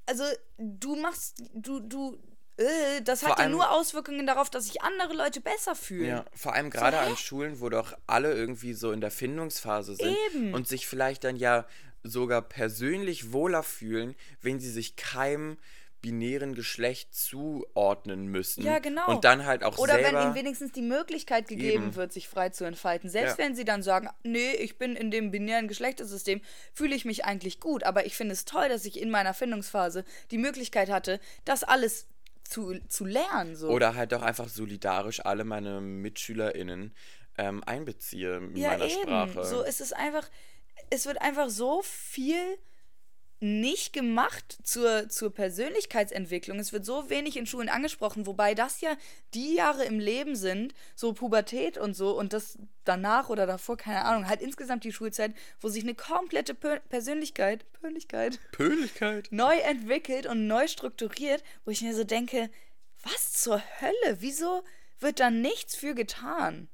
[SPEAKER 3] Also, du machst, du, du, äh, das
[SPEAKER 4] Vor
[SPEAKER 3] hat ja
[SPEAKER 4] allem-
[SPEAKER 3] nur Auswirkungen darauf, dass sich andere Leute besser fühlen.
[SPEAKER 4] Ja, vor allem gerade
[SPEAKER 3] hä?
[SPEAKER 4] an Schulen, wo doch alle irgendwie so in der Findungsphase sind
[SPEAKER 3] Eben.
[SPEAKER 4] und sich vielleicht dann ja sogar persönlich wohler fühlen, wenn sie sich keinem binären Geschlecht zuordnen müssen.
[SPEAKER 3] Ja, genau.
[SPEAKER 4] Und dann halt auch
[SPEAKER 3] Oder
[SPEAKER 4] selber...
[SPEAKER 3] wenn ihnen wenigstens die Möglichkeit gegeben
[SPEAKER 4] Eben.
[SPEAKER 3] wird, sich frei zu entfalten. Selbst
[SPEAKER 4] Ja.
[SPEAKER 3] wenn sie dann sagen, nee, ich bin in dem binären Geschlechtersystem, fühle ich mich eigentlich gut. Aber ich finde es toll, dass ich in meiner Findungsphase die Möglichkeit hatte, das alles zu, zu lernen. So.
[SPEAKER 4] Oder halt auch einfach solidarisch alle meine MitschülerInnen ähm, einbeziehe in
[SPEAKER 3] ja,
[SPEAKER 4] meiner
[SPEAKER 3] eben.
[SPEAKER 4] Sprache.
[SPEAKER 3] So ist es einfach, es wird einfach so viel nicht gemacht zur, zur Persönlichkeitsentwicklung. Es wird so wenig in Schulen angesprochen, wobei das ja die Jahre im Leben sind, so Pubertät und so, und das danach oder davor, keine Ahnung, halt insgesamt die Schulzeit, wo sich eine komplette Pö Persönlichkeit, Persönlichkeit
[SPEAKER 4] Pöhligkeit.
[SPEAKER 3] neu entwickelt und neu strukturiert, wo ich mir so denke, was zur Hölle? Wieso wird da nichts für getan?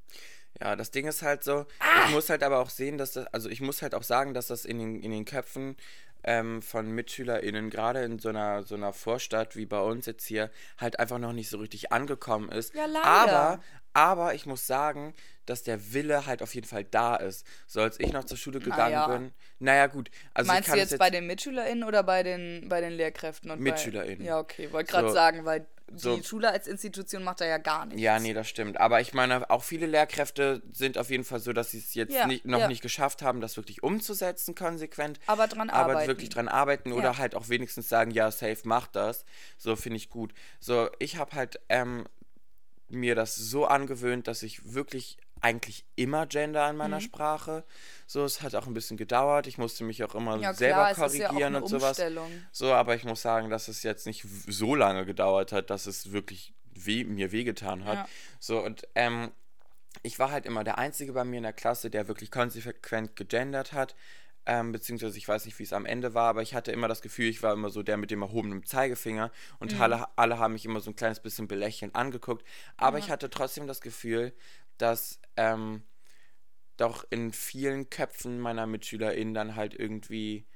[SPEAKER 4] Ja, das Ding ist halt so,
[SPEAKER 3] Ah!
[SPEAKER 4] ich muss halt aber auch sehen, dass das, also ich muss halt auch sagen, dass das in den, in den Köpfen ähm, von MitschülerInnen, gerade in so einer, so einer Vorstadt wie bei uns jetzt hier, halt einfach noch nicht so richtig angekommen ist.
[SPEAKER 3] Ja, leider.
[SPEAKER 4] Aber, aber ich muss sagen, dass der Wille halt auf jeden Fall da ist. So als ich noch zur Schule gegangen
[SPEAKER 3] Naja.
[SPEAKER 4] bin. Naja, gut. Also ich
[SPEAKER 3] Meinst du
[SPEAKER 4] es
[SPEAKER 3] jetzt, bei den MitschülerInnen oder bei den, bei den Lehrkräften? Und
[SPEAKER 4] MitschülerInnen.
[SPEAKER 3] Bei, ja, okay, wollte gerade
[SPEAKER 4] So.
[SPEAKER 3] sagen, weil
[SPEAKER 4] So.
[SPEAKER 3] die Schule als Institution macht da ja gar nichts.
[SPEAKER 4] Ja, nee, das stimmt. Aber ich meine, auch viele Lehrkräfte sind auf jeden Fall so, dass sie es jetzt
[SPEAKER 3] Ja,
[SPEAKER 4] nicht, noch
[SPEAKER 3] ja.
[SPEAKER 4] nicht geschafft haben, das wirklich umzusetzen, konsequent.
[SPEAKER 3] Aber dran
[SPEAKER 4] aber
[SPEAKER 3] arbeiten.
[SPEAKER 4] wirklich dran arbeiten oder
[SPEAKER 3] Ja.
[SPEAKER 4] halt auch wenigstens sagen, ja, safe, mach das. So finde ich gut. So, ich habe halt ähm, mir das so angewöhnt, dass ich wirklich eigentlich immer gender in
[SPEAKER 3] Mhm.
[SPEAKER 4] meiner Sprache. So, es hat auch ein bisschen gedauert. Ich musste mich auch immer
[SPEAKER 3] Ja,
[SPEAKER 4] selber
[SPEAKER 3] klar, ja
[SPEAKER 4] korrigieren
[SPEAKER 3] eine
[SPEAKER 4] und sowas. So, aber ich muss sagen, dass es jetzt nicht so lange gedauert hat, dass es wirklich weh, mir wehgetan hat.
[SPEAKER 3] Ja.
[SPEAKER 4] So, und ähm, ich war halt immer der Einzige bei mir in der Klasse, der wirklich konsequent gegendert hat. Ähm, beziehungsweise ich weiß nicht, wie es am Ende war, aber ich hatte immer das Gefühl, ich war immer so der mit dem erhobenen Zeigefinger und alle, alle haben mich immer so ein kleines bisschen belächelnd angeguckt. Aber ich hatte trotzdem das Gefühl, dass ähm, doch in vielen Köpfen meiner MitschülerInnen dann halt irgendwie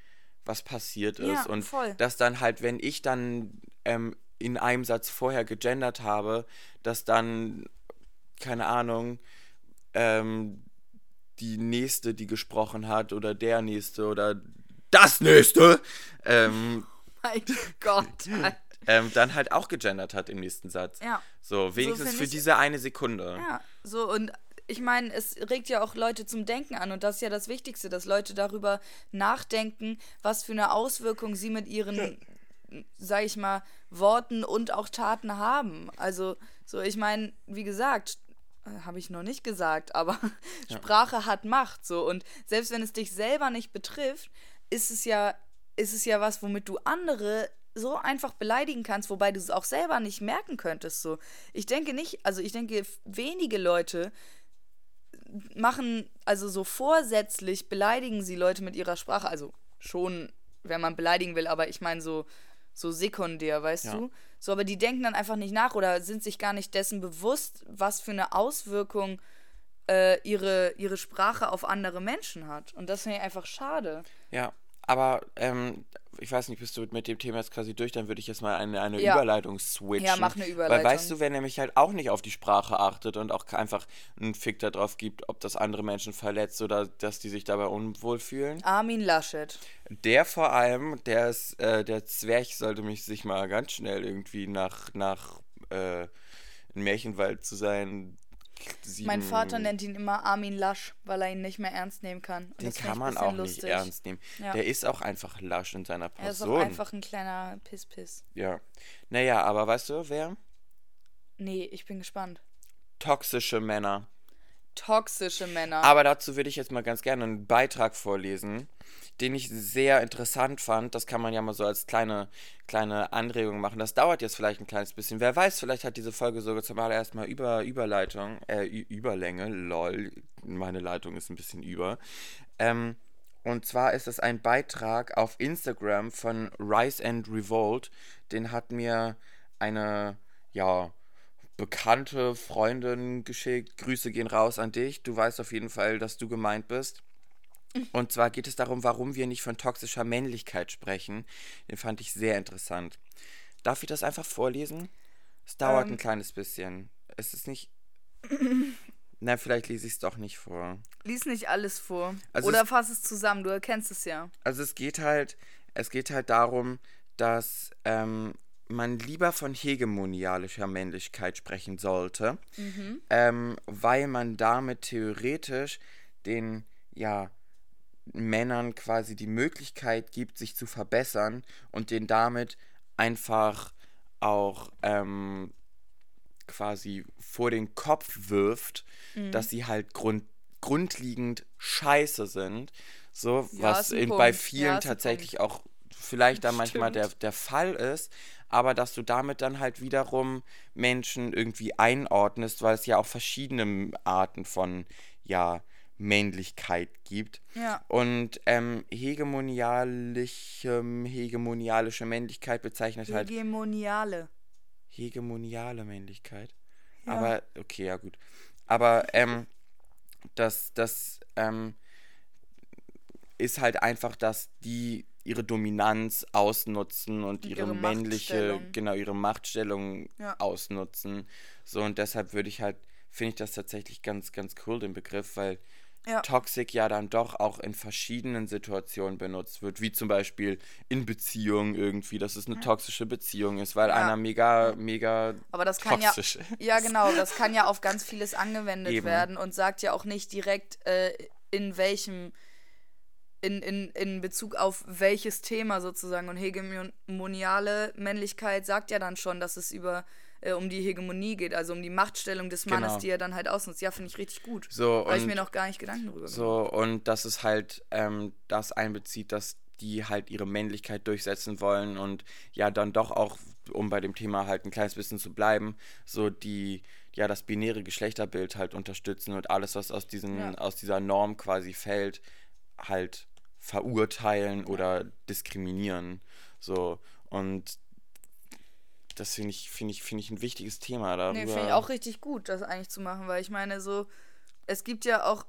[SPEAKER 4] was passiert ist.
[SPEAKER 3] Ja,
[SPEAKER 4] und
[SPEAKER 3] voll.
[SPEAKER 4] dass dann halt, wenn ich dann ähm, in einem Satz vorher gegendert habe, dass dann, keine Ahnung, ähm, die nächste, die gesprochen hat, oder der nächste oder das nächste, ähm,
[SPEAKER 3] Mein Gott.
[SPEAKER 4] ähm, dann halt auch gegendert hat im nächsten Satz.
[SPEAKER 3] Ja.
[SPEAKER 4] So, wenigstens
[SPEAKER 3] find
[SPEAKER 4] für
[SPEAKER 3] ich-
[SPEAKER 4] diese eine Sekunde.
[SPEAKER 3] Ja, so und ich meine, es regt ja auch Leute zum Denken an und das ist ja das Wichtigste, dass Leute darüber nachdenken, was für eine Auswirkung sie mit ihren, sag ich mal, Worten und auch Taten haben. Also, so, ich meine, wie gesagt, habe ich noch nicht gesagt, aber Sprache hat Macht, so und selbst wenn es dich selber nicht betrifft, ist es ja, ist es ja was, womit du andere so einfach beleidigen kannst, wobei du es auch selber nicht merken könntest. So, ich denke nicht, also ich denke, wenige Leute machen, also so vorsätzlich beleidigen sie Leute mit ihrer Sprache. Also schon, wenn man beleidigen will, aber ich meine so, so sekundär, weißt
[SPEAKER 4] Ja.
[SPEAKER 3] du? So, aber die denken dann einfach nicht nach oder sind sich gar nicht dessen bewusst, was für eine Auswirkung äh, ihre, ihre Sprache auf andere Menschen hat. Und das finde ich einfach schade.
[SPEAKER 4] Ja, aber ähm, ich weiß nicht, bist du mit dem Thema jetzt quasi durch, dann würde ich jetzt mal eine, eine
[SPEAKER 3] Ja.
[SPEAKER 4] Überleitung switchen.
[SPEAKER 3] Ja, mach eine
[SPEAKER 4] Weil
[SPEAKER 3] Überleitung.
[SPEAKER 4] weißt du, wer nämlich halt auch nicht auf die Sprache achtet und auch einfach einen Fick darauf gibt, ob das andere Menschen verletzt oder dass die sich dabei unwohl fühlen?
[SPEAKER 3] Armin Laschet.
[SPEAKER 4] Der vor allem, der ist, äh, der Zwerg sollte mich sich mal ganz schnell irgendwie nach, nach äh, in Märchenwald zu sein. Sieben,
[SPEAKER 3] Mein Vater nennt ihn immer Armin Lasch, weil er ihn nicht mehr ernst nehmen kann. Und
[SPEAKER 4] Den kann man auch nicht
[SPEAKER 3] lustig.
[SPEAKER 4] ernst nehmen.
[SPEAKER 3] Ja.
[SPEAKER 4] Der ist auch einfach lasch in seiner
[SPEAKER 3] Er ist auch
[SPEAKER 4] Person.
[SPEAKER 3] einfach ein kleiner Piss-Piss.
[SPEAKER 4] Ja. Naja, aber weißt du, wer?
[SPEAKER 3] Nee, ich bin gespannt.
[SPEAKER 4] Toxische Männer.
[SPEAKER 3] Toxische Männer.
[SPEAKER 4] Aber dazu würde ich jetzt mal ganz gerne einen Beitrag vorlesen, den ich sehr interessant fand. Das kann man ja mal so als kleine, kleine Anregung machen. Das dauert jetzt vielleicht ein kleines bisschen. Wer weiß, vielleicht hat diese Folge sogar zum allerersten Mal über Überleitung, äh, Überlänge, lol. Meine Leitung ist ein bisschen über. Ähm, Und zwar ist es ein Beitrag auf Instagram von Rise and Revolt. Den hat mir eine, ja, bekannte Freundin geschickt. Grüße gehen raus an dich. Du weißt auf jeden Fall, dass du gemeint bist. Und zwar geht es darum, warum wir nicht von toxischer Männlichkeit sprechen. Den fand ich sehr interessant. Darf ich das einfach vorlesen? Es dauert
[SPEAKER 3] Ähm.
[SPEAKER 4] ein kleines bisschen. Es ist nicht. Na, vielleicht lese ich es doch nicht vor.
[SPEAKER 3] Lies nicht alles vor.
[SPEAKER 4] Also
[SPEAKER 3] Oder
[SPEAKER 4] es-
[SPEAKER 3] fass es zusammen, du erkennst es ja.
[SPEAKER 4] Also es geht halt, es geht halt darum, dass ähm, man lieber von hegemonialischer Männlichkeit sprechen sollte, ähm, weil man damit theoretisch den ja Männern quasi die Möglichkeit gibt, sich zu verbessern und den damit einfach auch ähm, quasi vor den Kopf wirft, dass sie halt grund grundlegend scheiße sind. So,
[SPEAKER 3] Ja,
[SPEAKER 4] was bei vielen
[SPEAKER 3] Ja,
[SPEAKER 4] tatsächlich auch vielleicht da manchmal der, der Fall ist, aber dass du damit dann halt wiederum Menschen irgendwie einordnest, weil es ja auch verschiedene Arten von, ja, Männlichkeit gibt.
[SPEAKER 3] Ja.
[SPEAKER 4] Und ähm, hegemonialische, hegemonialische Männlichkeit bezeichnet halt
[SPEAKER 3] Hegemoniale.
[SPEAKER 4] hegemoniale Männlichkeit.
[SPEAKER 3] Ja.
[SPEAKER 4] Aber, okay, ja gut. Aber ähm, das, das ähm, ist halt einfach, dass die ihre Dominanz ausnutzen und ihre,
[SPEAKER 3] ihre
[SPEAKER 4] männliche, genau, ihre Machtstellung
[SPEAKER 3] Ja.
[SPEAKER 4] ausnutzen. So, und deshalb würde ich halt, finde ich das tatsächlich ganz, ganz cool, den Begriff, weil
[SPEAKER 3] Ja.
[SPEAKER 4] Toxic ja dann doch auch in verschiedenen Situationen benutzt wird, wie zum Beispiel in Beziehungen irgendwie, dass es eine toxische Beziehung ist, weil
[SPEAKER 3] Ja.
[SPEAKER 4] einer mega, mega
[SPEAKER 3] Aber das kann ja,
[SPEAKER 4] toxisch
[SPEAKER 3] ja genau, das kann ja auf ganz vieles angewendet
[SPEAKER 4] Eben.
[SPEAKER 3] werden und sagt ja auch nicht direkt äh, in welchem in, in, in Bezug auf welches Thema sozusagen und hegemoniale Männlichkeit sagt ja dann schon, dass es über äh, um die Hegemonie geht, also um die Machtstellung des Mannes,
[SPEAKER 4] Genau.
[SPEAKER 3] die er dann halt ausnutzt. Ja, finde ich richtig gut.
[SPEAKER 4] So,
[SPEAKER 3] Habe ich
[SPEAKER 4] und
[SPEAKER 3] mir noch gar nicht Gedanken drüber gemacht.
[SPEAKER 4] So, und dass es halt ähm, das einbezieht, dass die halt ihre Männlichkeit durchsetzen wollen und ja dann doch auch, um bei dem Thema halt ein kleines bisschen zu bleiben, so die, ja, das binäre Geschlechterbild halt unterstützen und alles, was aus diesen,
[SPEAKER 3] Ja.
[SPEAKER 4] aus dieser Norm quasi fällt, halt verurteilen oder diskriminieren. So, und das finde ich, finde ich, finde ich ein wichtiges Thema darüber.
[SPEAKER 3] Nee, finde ich auch richtig gut, das eigentlich zu machen, weil ich meine, so, es gibt ja auch,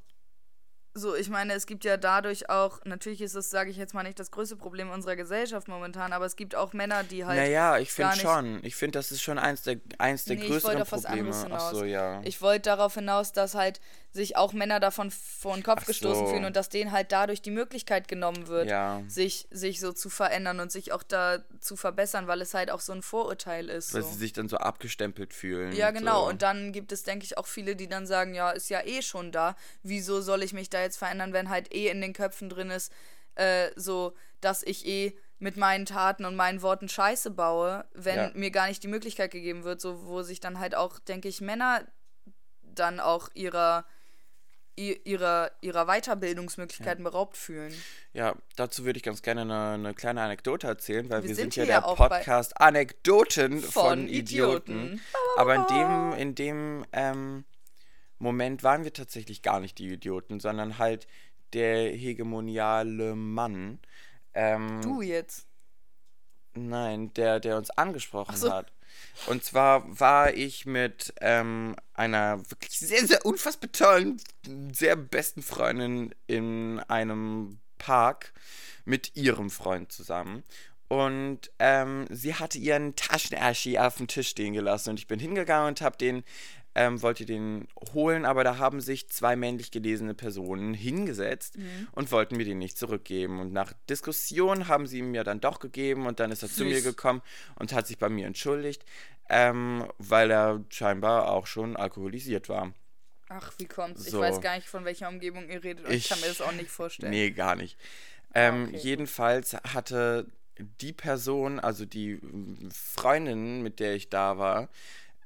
[SPEAKER 3] so, ich meine, es gibt ja dadurch auch, natürlich ist es, sage ich jetzt mal, nicht das größte Problem unserer Gesellschaft momentan, aber es gibt auch Männer, die halt.
[SPEAKER 4] naja, ich finde schon. Ich finde, das ist schon eins der, eins der
[SPEAKER 3] Nee, ich wollte
[SPEAKER 4] größeren
[SPEAKER 3] auf was
[SPEAKER 4] Probleme.
[SPEAKER 3] anderes
[SPEAKER 4] Ach so,
[SPEAKER 3] hinaus.
[SPEAKER 4] ja.
[SPEAKER 3] Ich wollte darauf hinaus, dass halt sich auch Männer davon vor den Kopf
[SPEAKER 4] Ach
[SPEAKER 3] gestoßen
[SPEAKER 4] so.
[SPEAKER 3] fühlen und dass denen halt dadurch die Möglichkeit genommen wird,
[SPEAKER 4] Ja.
[SPEAKER 3] sich, sich so zu verändern und sich auch da zu verbessern, weil es halt auch so ein Vorurteil ist.
[SPEAKER 4] Weil
[SPEAKER 3] so.
[SPEAKER 4] sie sich dann so abgestempelt fühlen.
[SPEAKER 3] Ja, genau.
[SPEAKER 4] So.
[SPEAKER 3] Und dann gibt es, denke ich, auch viele, die dann sagen, ja, ist ja eh schon da. Wieso soll ich mich da jetzt verändern, wenn halt eh in den Köpfen drin ist, äh, so, dass ich eh mit meinen Taten und meinen Worten Scheiße baue, wenn
[SPEAKER 4] Ja.
[SPEAKER 3] mir gar nicht die Möglichkeit gegeben wird, so wo sich dann halt auch, denke ich, Männer dann auch ihrer ihrer, ihrer Weiterbildungsmöglichkeiten beraubt fühlen.
[SPEAKER 4] Ja, dazu würde ich ganz gerne eine, eine kleine Anekdote erzählen, weil wir,
[SPEAKER 3] Wir
[SPEAKER 4] sind,
[SPEAKER 3] sind
[SPEAKER 4] ja
[SPEAKER 3] hier
[SPEAKER 4] der
[SPEAKER 3] ja
[SPEAKER 4] Podcast Anekdoten von,
[SPEAKER 3] Von
[SPEAKER 4] Idioten.
[SPEAKER 3] Idioten.
[SPEAKER 4] Aber in dem, in dem ähm, Moment waren wir tatsächlich gar nicht die Idioten, sondern halt der hegemoniale Mann. Ähm,
[SPEAKER 3] Du jetzt.
[SPEAKER 4] Nein, der, der uns angesprochen
[SPEAKER 3] so.
[SPEAKER 4] hat. Und zwar war ich mit ähm, einer wirklich sehr, sehr unfassbar tollen, sehr besten Freundin in einem Park mit ihrem Freund zusammen. Und ähm, sie hatte ihren Taschenerschi auf dem Tisch stehen gelassen. Und ich bin hingegangen und habe den, ähm, wollte den holen, aber da haben sich zwei männlich gelesene Personen hingesetzt und wollten mir den nicht zurückgeben. Und nach Diskussion haben sie ihn mir dann doch gegeben und dann ist er zu mir
[SPEAKER 3] Süß.
[SPEAKER 4] gekommen und hat sich bei mir entschuldigt, ähm, weil er scheinbar auch schon alkoholisiert war.
[SPEAKER 3] Ach, wie kommt's? Ich
[SPEAKER 4] So.
[SPEAKER 3] weiß gar nicht, von welcher Umgebung ihr redet. und Ich, kann mir das auch nicht vorstellen.
[SPEAKER 4] Nee, gar nicht. Ähm,
[SPEAKER 3] okay, gut.
[SPEAKER 4] jedenfalls hatte die Person, also die mm, Freundin, mit der ich da war,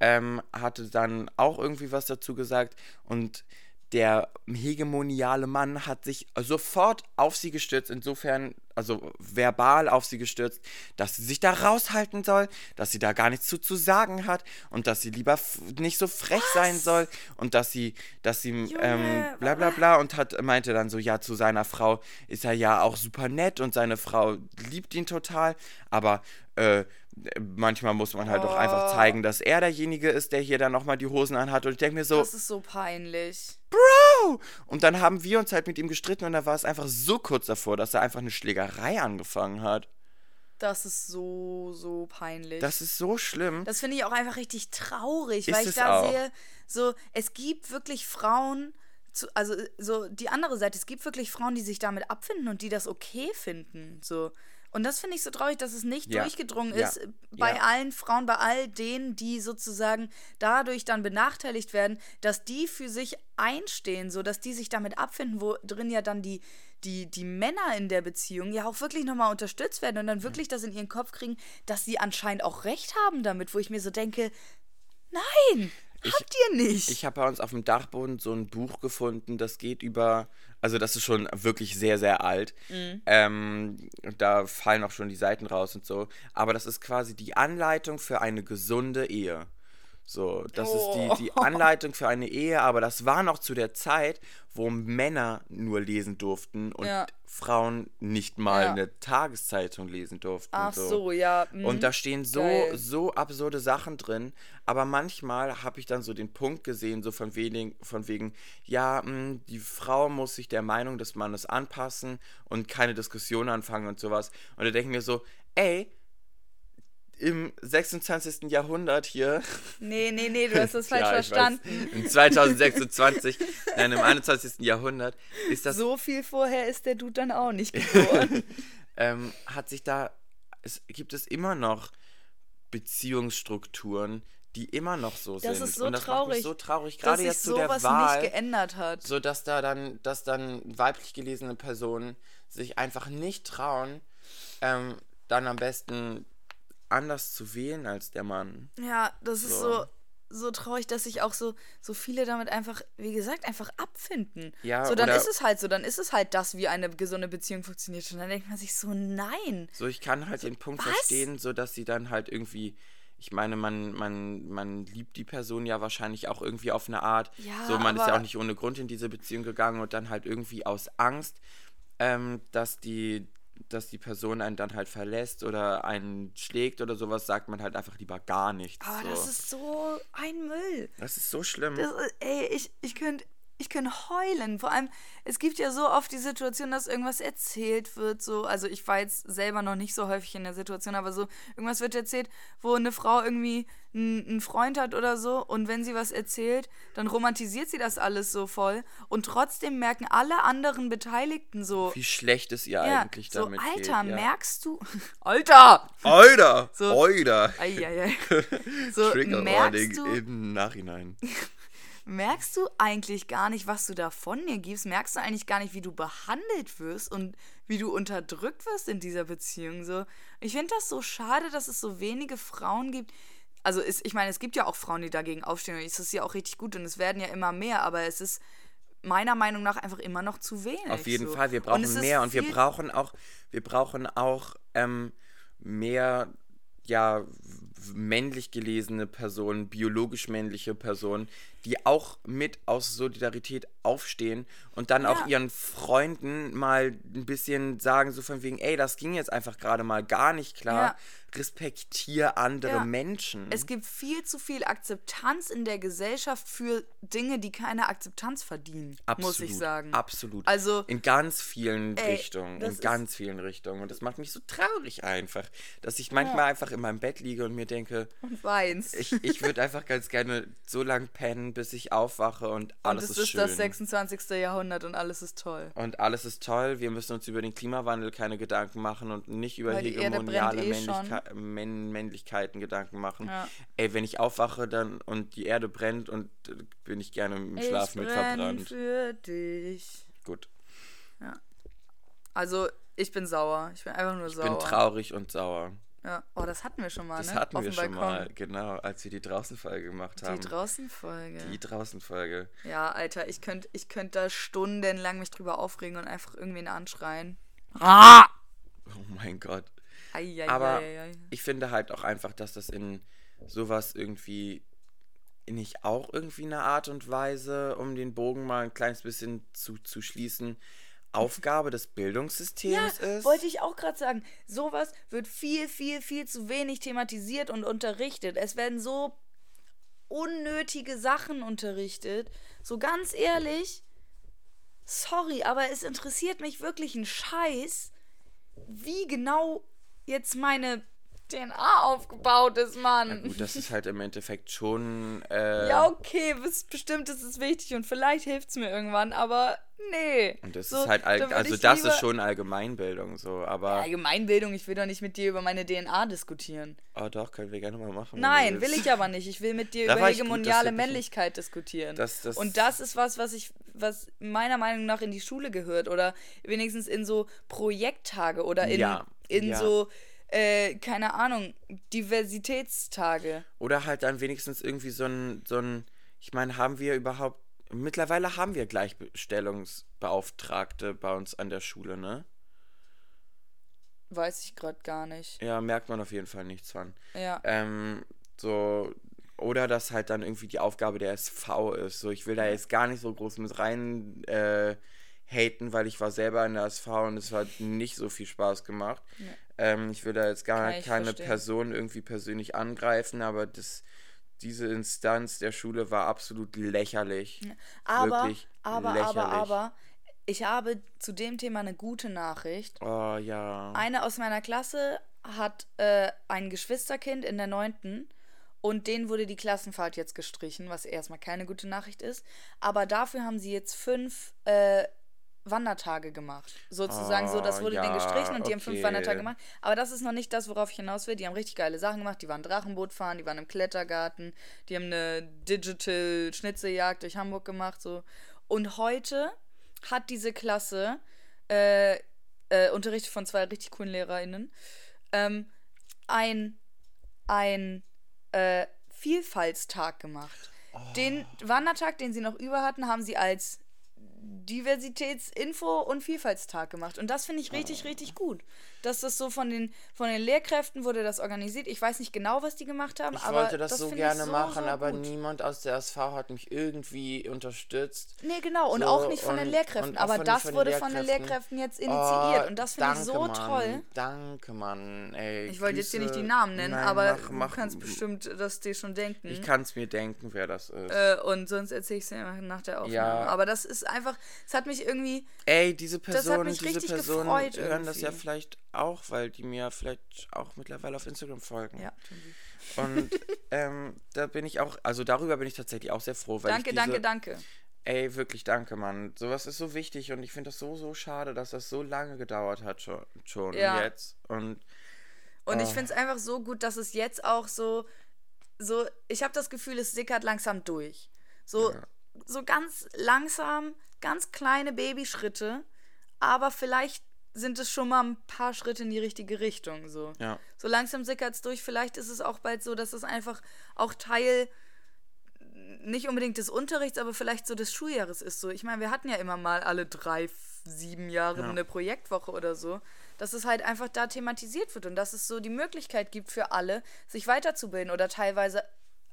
[SPEAKER 4] ähm, hatte dann auch irgendwie was dazu gesagt. Und der hegemoniale Mann hat sich sofort auf sie gestürzt, insofern, also verbal auf sie gestürzt, dass sie sich da raushalten soll, dass sie da gar nichts zu, zu sagen hat und dass sie lieber nicht so frech sein soll und dass sie, dass sie, ähm, bla bla bla und hat, meinte dann so, ja, zu seiner Frau ist er ja auch super nett und seine Frau liebt ihn total, aber äh, manchmal muss man halt auch einfach
[SPEAKER 3] Oh.
[SPEAKER 4] zeigen, dass er derjenige ist, der hier dann nochmal die Hosen anhat und ich denke mir so,
[SPEAKER 3] Das ist so peinlich.
[SPEAKER 4] Bro! Und dann haben wir uns halt mit ihm gestritten und da war es einfach so kurz davor, dass er einfach eine Schlägerei angefangen hat.
[SPEAKER 3] Das ist so, so peinlich.
[SPEAKER 4] Das ist so schlimm.
[SPEAKER 3] Das finde ich auch einfach richtig traurig,
[SPEAKER 4] Ist
[SPEAKER 3] weil ich da
[SPEAKER 4] auch.
[SPEAKER 3] sehe, so, es gibt wirklich Frauen, zu, also so die andere Seite, es gibt wirklich Frauen, die sich damit abfinden und die das okay finden. So. Und das finde ich so traurig, dass es nicht
[SPEAKER 4] Ja.
[SPEAKER 3] durchgedrungen
[SPEAKER 4] Ja.
[SPEAKER 3] ist bei
[SPEAKER 4] Ja.
[SPEAKER 3] allen Frauen, bei all denen, die sozusagen dadurch dann benachteiligt werden, dass die für sich einstehen, so dass die sich damit abfinden, wo drin ja dann die, die, die Männer in der Beziehung ja auch wirklich nochmal unterstützt werden und dann wirklich das in ihren Kopf kriegen, dass sie anscheinend auch recht haben damit, wo ich mir so denke, nein, habt ihr nicht.
[SPEAKER 4] Ich habe bei uns auf dem Dachboden so ein Buch gefunden, das geht über, also das ist schon wirklich sehr, sehr alt.
[SPEAKER 3] Mhm.
[SPEAKER 4] Ähm, da fallen auch schon die Seiten raus und so. Aber das ist quasi die Anleitung für eine gesunde Ehe. So, das ist
[SPEAKER 3] Oh.
[SPEAKER 4] die, die Anleitung für eine Ehe, aber das war noch zu der Zeit, wo Männer nur lesen durften und
[SPEAKER 3] Ja.
[SPEAKER 4] Frauen nicht mal
[SPEAKER 3] Ja.
[SPEAKER 4] eine Tageszeitung lesen durften.
[SPEAKER 3] Ach
[SPEAKER 4] so.
[SPEAKER 3] so, ja. mhm.
[SPEAKER 4] Und da stehen so,
[SPEAKER 3] Geil.
[SPEAKER 4] so absurde Sachen drin. Aber manchmal habe ich dann so den Punkt gesehen, so von wegen, von wegen ja, mh, die Frau muss sich der Meinung des Mannes anpassen und keine Diskussion anfangen und sowas. Und da denke ich mir so, ey, im 26. Jahrhundert hier.
[SPEAKER 3] Nee, nee, nee, du hast das falsch
[SPEAKER 4] Ja,
[SPEAKER 3] verstanden.
[SPEAKER 4] Weiß, in 2026, nein, im 21. Jahrhundert ist das
[SPEAKER 3] So viel vorher ist der Dude dann auch nicht geboren.
[SPEAKER 4] ähm, hat sich da, es gibt es immer noch Beziehungsstrukturen, die immer noch so
[SPEAKER 3] Das
[SPEAKER 4] sind.
[SPEAKER 3] ist so
[SPEAKER 4] Und das
[SPEAKER 3] traurig,
[SPEAKER 4] macht mich so traurig,
[SPEAKER 3] dass
[SPEAKER 4] gerade
[SPEAKER 3] sich
[SPEAKER 4] jetzt zu der Wahl,
[SPEAKER 3] nicht geändert hat.
[SPEAKER 4] so dass da dann, dass dann weiblich gelesene Personen sich einfach nicht trauen, ähm, dann am besten anders zu wählen als der Mann.
[SPEAKER 3] Ja, das ist
[SPEAKER 4] So.
[SPEAKER 3] so, so traurig, dass sich auch so, so viele damit einfach, wie gesagt, einfach abfinden.
[SPEAKER 4] Ja,
[SPEAKER 3] so, dann ist es halt so, dann ist es halt das, wie eine gesunde Beziehung funktioniert. Und dann denkt man sich so, nein.
[SPEAKER 4] So, ich kann halt den Punkt
[SPEAKER 3] was?
[SPEAKER 4] verstehen, so dass sie dann halt irgendwie, ich meine, man, man, man liebt die Person ja wahrscheinlich auch irgendwie auf eine Art.
[SPEAKER 3] Ja,
[SPEAKER 4] so, man ist ja auch nicht ohne Grund in diese Beziehung gegangen und dann halt irgendwie aus Angst, ähm, dass die dass die Person einen dann halt verlässt oder einen schlägt oder sowas, sagt man halt einfach lieber gar nichts.
[SPEAKER 3] Aber
[SPEAKER 4] so.
[SPEAKER 3] das ist so ein Müll.
[SPEAKER 4] das ist so schlimm.
[SPEAKER 3] Das ist, ey, ich, ich könnte ich könnt heulen. Vor allem, es gibt ja so oft die Situation, dass irgendwas erzählt wird. So, also ich war jetzt selber noch nicht so häufig in der Situation, aber so, irgendwas wird erzählt, wo eine Frau irgendwie einen Freund hat oder so und wenn sie was erzählt, dann romantisiert sie das alles so voll und trotzdem merken alle anderen Beteiligten so.
[SPEAKER 4] Wie schlecht es ihr
[SPEAKER 3] Ja,
[SPEAKER 4] eigentlich
[SPEAKER 3] so,
[SPEAKER 4] damit
[SPEAKER 3] Alter,
[SPEAKER 4] geht. Ja.
[SPEAKER 3] merkst du. Alter!
[SPEAKER 4] Alter!
[SPEAKER 3] So-
[SPEAKER 4] Alter!
[SPEAKER 3] Eieiei. So,
[SPEAKER 4] Trigger
[SPEAKER 3] merkst du,
[SPEAKER 4] im Nachhinein.
[SPEAKER 3] merkst du eigentlich gar nicht, was du da von dir gibst? Merkst du eigentlich gar nicht, wie du behandelt wirst und wie du unterdrückt wirst in dieser Beziehung? So, ich finde das so schade, dass es so wenige Frauen gibt. Also, es, ich meine, es gibt ja auch Frauen, die dagegen aufstehen und es ist ja auch richtig gut und es werden ja immer mehr, aber es ist meiner Meinung nach einfach immer noch zu wenig.
[SPEAKER 4] Auf jeden
[SPEAKER 3] so.
[SPEAKER 4] Fall, wir
[SPEAKER 3] Und
[SPEAKER 4] brauchen
[SPEAKER 3] ist
[SPEAKER 4] mehr und wir brauchen auch, wir brauchen auch ähm, mehr, ja, männlich gelesene Personen, biologisch männliche Personen, die auch mit aus Solidarität aufstehen und dann auch
[SPEAKER 3] Ja.
[SPEAKER 4] ihren Freunden mal ein bisschen sagen, so von wegen, ey, das ging jetzt einfach gerade mal gar nicht klar.
[SPEAKER 3] Ja.
[SPEAKER 4] Respektier andere
[SPEAKER 3] Ja.
[SPEAKER 4] Menschen.
[SPEAKER 3] Es gibt viel zu viel Akzeptanz in der Gesellschaft für Dinge, die keine Akzeptanz verdienen, muss ich sagen.
[SPEAKER 4] Absolut.
[SPEAKER 3] Also-
[SPEAKER 4] in ganz vielen
[SPEAKER 3] Ey,
[SPEAKER 4] Richtungen. In ganz vielen Richtungen. Und das macht mich so traurig einfach, dass ich manchmal einfach in meinem Bett liege und mir denke,
[SPEAKER 3] Und weinst.
[SPEAKER 4] ich, ich würde einfach ganz gerne so lang pennen, bis ich aufwache und
[SPEAKER 3] und
[SPEAKER 4] alles
[SPEAKER 3] es
[SPEAKER 4] ist,
[SPEAKER 3] ist
[SPEAKER 4] schön.
[SPEAKER 3] das 26. Jahrhundert und alles ist toll.
[SPEAKER 4] und alles ist toll. Wir müssen uns über den Klimawandel keine Gedanken machen und nicht über
[SPEAKER 3] Weil
[SPEAKER 4] hegemoniale
[SPEAKER 3] eh
[SPEAKER 4] Männlichkeit, Männ Männlichkeiten Gedanken machen.
[SPEAKER 3] Ja.
[SPEAKER 4] Ey, wenn ich aufwache dann und die Erde brennt und äh, bin ich gerne im Schlaf
[SPEAKER 3] ich
[SPEAKER 4] mit verbrannt.
[SPEAKER 3] für dich.
[SPEAKER 4] Gut.
[SPEAKER 3] Also, ich bin sauer. Ich bin einfach nur
[SPEAKER 4] Ich
[SPEAKER 3] sauer.
[SPEAKER 4] bin traurig und sauer.
[SPEAKER 3] Ja. Oh, das hatten wir schon mal,
[SPEAKER 4] Das
[SPEAKER 3] ne?
[SPEAKER 4] hatten
[SPEAKER 3] Auf
[SPEAKER 4] wir schon
[SPEAKER 3] Balkon.
[SPEAKER 4] mal, genau, als wir die Draußenfolge gemacht
[SPEAKER 3] Die
[SPEAKER 4] haben.
[SPEAKER 3] Draußenfolge.
[SPEAKER 4] Die Draußenfolge.
[SPEAKER 3] Ja, Alter, ich könnte ich könnt da stundenlang mich drüber aufregen und einfach irgendwen anschreien. Ah!
[SPEAKER 4] Oh mein Gott.
[SPEAKER 3] Eieieiei.
[SPEAKER 4] Aber ich finde halt auch einfach, dass das in sowas irgendwie nicht auch irgendwie eine Art und Weise, um den Bogen mal ein kleines bisschen zu, zu schließen, Aufgabe des Bildungssystems
[SPEAKER 3] ja,
[SPEAKER 4] ist.
[SPEAKER 3] wollte ich auch gerade sagen. Sowas wird viel, viel, viel zu wenig thematisiert und unterrichtet. Es werden so unnötige Sachen unterrichtet. So ganz ehrlich, sorry, aber es interessiert mich wirklich ein Scheiß, wie genau jetzt meine DNA aufgebaut ist, Mann.
[SPEAKER 4] Ja, gut, das ist halt im Endeffekt schon. Äh,
[SPEAKER 3] Ja, okay, bes- bestimmt ist es wichtig und vielleicht hilft es mir irgendwann, aber nee.
[SPEAKER 4] Und das
[SPEAKER 3] So,
[SPEAKER 4] ist halt, also das ist schon Allgemeinbildung so, aber.
[SPEAKER 3] Allgemeinbildung, ich will doch nicht mit dir über meine DNA diskutieren.
[SPEAKER 4] Oh doch, können wir gerne mal machen.
[SPEAKER 3] Nein, will ich aber nicht. Ich will mit dir
[SPEAKER 4] Da
[SPEAKER 3] über
[SPEAKER 4] gut,
[SPEAKER 3] hegemoniale
[SPEAKER 4] ich-
[SPEAKER 3] Männlichkeit diskutieren.
[SPEAKER 4] Das- das-
[SPEAKER 3] und das ist was, was ich, was meiner Meinung nach in die Schule gehört oder wenigstens in so Projekttage oder in,
[SPEAKER 4] Ja,
[SPEAKER 3] in
[SPEAKER 4] ja.
[SPEAKER 3] so, äh, keine Ahnung, Diversitätstage.
[SPEAKER 4] Oder halt dann wenigstens irgendwie so ein, so ein, ich meine, haben wir überhaupt, mittlerweile haben wir Gleichstellungsbeauftragte bei uns an der Schule, ne?
[SPEAKER 3] Weiß ich gerade gar nicht.
[SPEAKER 4] Ja, merkt man auf jeden Fall nichts von.
[SPEAKER 3] Ja.
[SPEAKER 4] Ähm, so, oder dass halt dann irgendwie die Aufgabe der SV ist. So, ich will da jetzt gar nicht so groß mit rein äh, haten, weil ich war selber in der SV und es hat nicht so viel Spaß gemacht. Ähm, ich will da jetzt gar keine
[SPEAKER 3] verstehen.
[SPEAKER 4] Person irgendwie persönlich angreifen, aber das, diese Instanz der Schule war absolut lächerlich.
[SPEAKER 3] Aber,
[SPEAKER 4] Wirklich
[SPEAKER 3] aber,
[SPEAKER 4] lächerlich.
[SPEAKER 3] aber, aber, ich habe zu dem Thema eine gute Nachricht.
[SPEAKER 4] Oh ja.
[SPEAKER 3] Eine aus meiner Klasse hat äh, ein Geschwisterkind in der neunten und denen wurde die Klassenfahrt jetzt gestrichen, was erstmal keine gute Nachricht ist. Aber dafür haben sie jetzt fünf äh, Wandertage gemacht. Sozusagen so, das
[SPEAKER 4] Oh,
[SPEAKER 3] wurde denen
[SPEAKER 4] ja,
[SPEAKER 3] gestrichen und die haben fünf
[SPEAKER 4] okay.
[SPEAKER 3] Wandertage gemacht. Aber das ist noch nicht das, worauf ich hinaus will. Die haben richtig geile Sachen gemacht. Die waren Drachenboot fahren, die waren im Klettergarten, die haben eine Digital Schnitzeljagd durch Hamburg gemacht. So. Und heute hat diese Klasse äh, äh, unterrichtet von zwei richtig coolen LehrerInnen, ähm, ein, ein äh, Vielfaltstag gemacht. Den Wandertag, den sie noch über hatten, haben sie als Diversitätsinfo- und Vielfaltstag gemacht. Und das finde ich richtig, richtig gut. Dass das so von den, von den Lehrkräften wurde das organisiert. Ich weiß nicht genau, was die gemacht haben,
[SPEAKER 4] Ich
[SPEAKER 3] aber
[SPEAKER 4] wollte das, so
[SPEAKER 3] finde
[SPEAKER 4] gerne
[SPEAKER 3] ich so,
[SPEAKER 4] machen,
[SPEAKER 3] so
[SPEAKER 4] aber niemand aus der SV hat mich irgendwie unterstützt.
[SPEAKER 3] Nee, genau. Und
[SPEAKER 4] So,
[SPEAKER 3] auch nicht von den
[SPEAKER 4] und-
[SPEAKER 3] Lehrkräften.
[SPEAKER 4] und auch
[SPEAKER 3] Aber
[SPEAKER 4] von-
[SPEAKER 3] das
[SPEAKER 4] von den
[SPEAKER 3] wurde von den
[SPEAKER 4] Lehrkräften.
[SPEAKER 3] Lehrkräften jetzt initiiert.
[SPEAKER 4] Oh,
[SPEAKER 3] und das finde ich so
[SPEAKER 4] Mann.
[SPEAKER 3] toll.
[SPEAKER 4] Danke, Mann. Ey,
[SPEAKER 3] Ich wollte jetzt hier nicht die. Namen nennen,
[SPEAKER 4] Nein,
[SPEAKER 3] aber
[SPEAKER 4] mach,
[SPEAKER 3] du
[SPEAKER 4] mach,
[SPEAKER 3] kannst bestimmt das dir schon denken.
[SPEAKER 4] Ich kann es mir denken, wer das ist.
[SPEAKER 3] äh, und sonst erzähle ich es dir nach der Aufnahme.
[SPEAKER 4] Ja.
[SPEAKER 3] Aber das ist einfach, es hat mich irgendwie,
[SPEAKER 4] Ey, diese
[SPEAKER 3] mich
[SPEAKER 4] diese
[SPEAKER 3] gefreut
[SPEAKER 4] hören das ja vielleicht auch, weil die mir vielleicht auch mittlerweile auf Instagram folgen.
[SPEAKER 3] ja.
[SPEAKER 4] Und ähm, da bin ich auch, also darüber bin ich tatsächlich auch sehr froh, weil
[SPEAKER 3] Danke,
[SPEAKER 4] ich diese,
[SPEAKER 3] danke, danke.
[SPEAKER 4] Ey, wirklich danke, Mann. Sowas ist so wichtig und ich finde das so, so schade, dass das so lange gedauert hat schon, schon
[SPEAKER 3] Ja.
[SPEAKER 4] jetzt. Und
[SPEAKER 3] Und ich
[SPEAKER 4] Oh.
[SPEAKER 3] finde es einfach so gut, dass es jetzt auch so, so, ich habe das Gefühl, es sickert langsam durch. So,
[SPEAKER 4] Ja.
[SPEAKER 3] so ganz langsam, ganz kleine Babyschritte, aber vielleicht sind es schon mal ein paar Schritte in die richtige Richtung. So,
[SPEAKER 4] ja.
[SPEAKER 3] so langsam sickert es durch. Vielleicht ist es auch bald so, dass es einfach auch Teil nicht unbedingt des Unterrichts, aber vielleicht so des Schuljahres ist. So, ich meine, wir hatten ja immer mal alle drei, sieben Jahre
[SPEAKER 4] Ja.
[SPEAKER 3] eine Projektwoche oder so, dass es halt einfach da thematisiert wird und dass es so die Möglichkeit gibt für alle, sich weiterzubilden oder teilweise.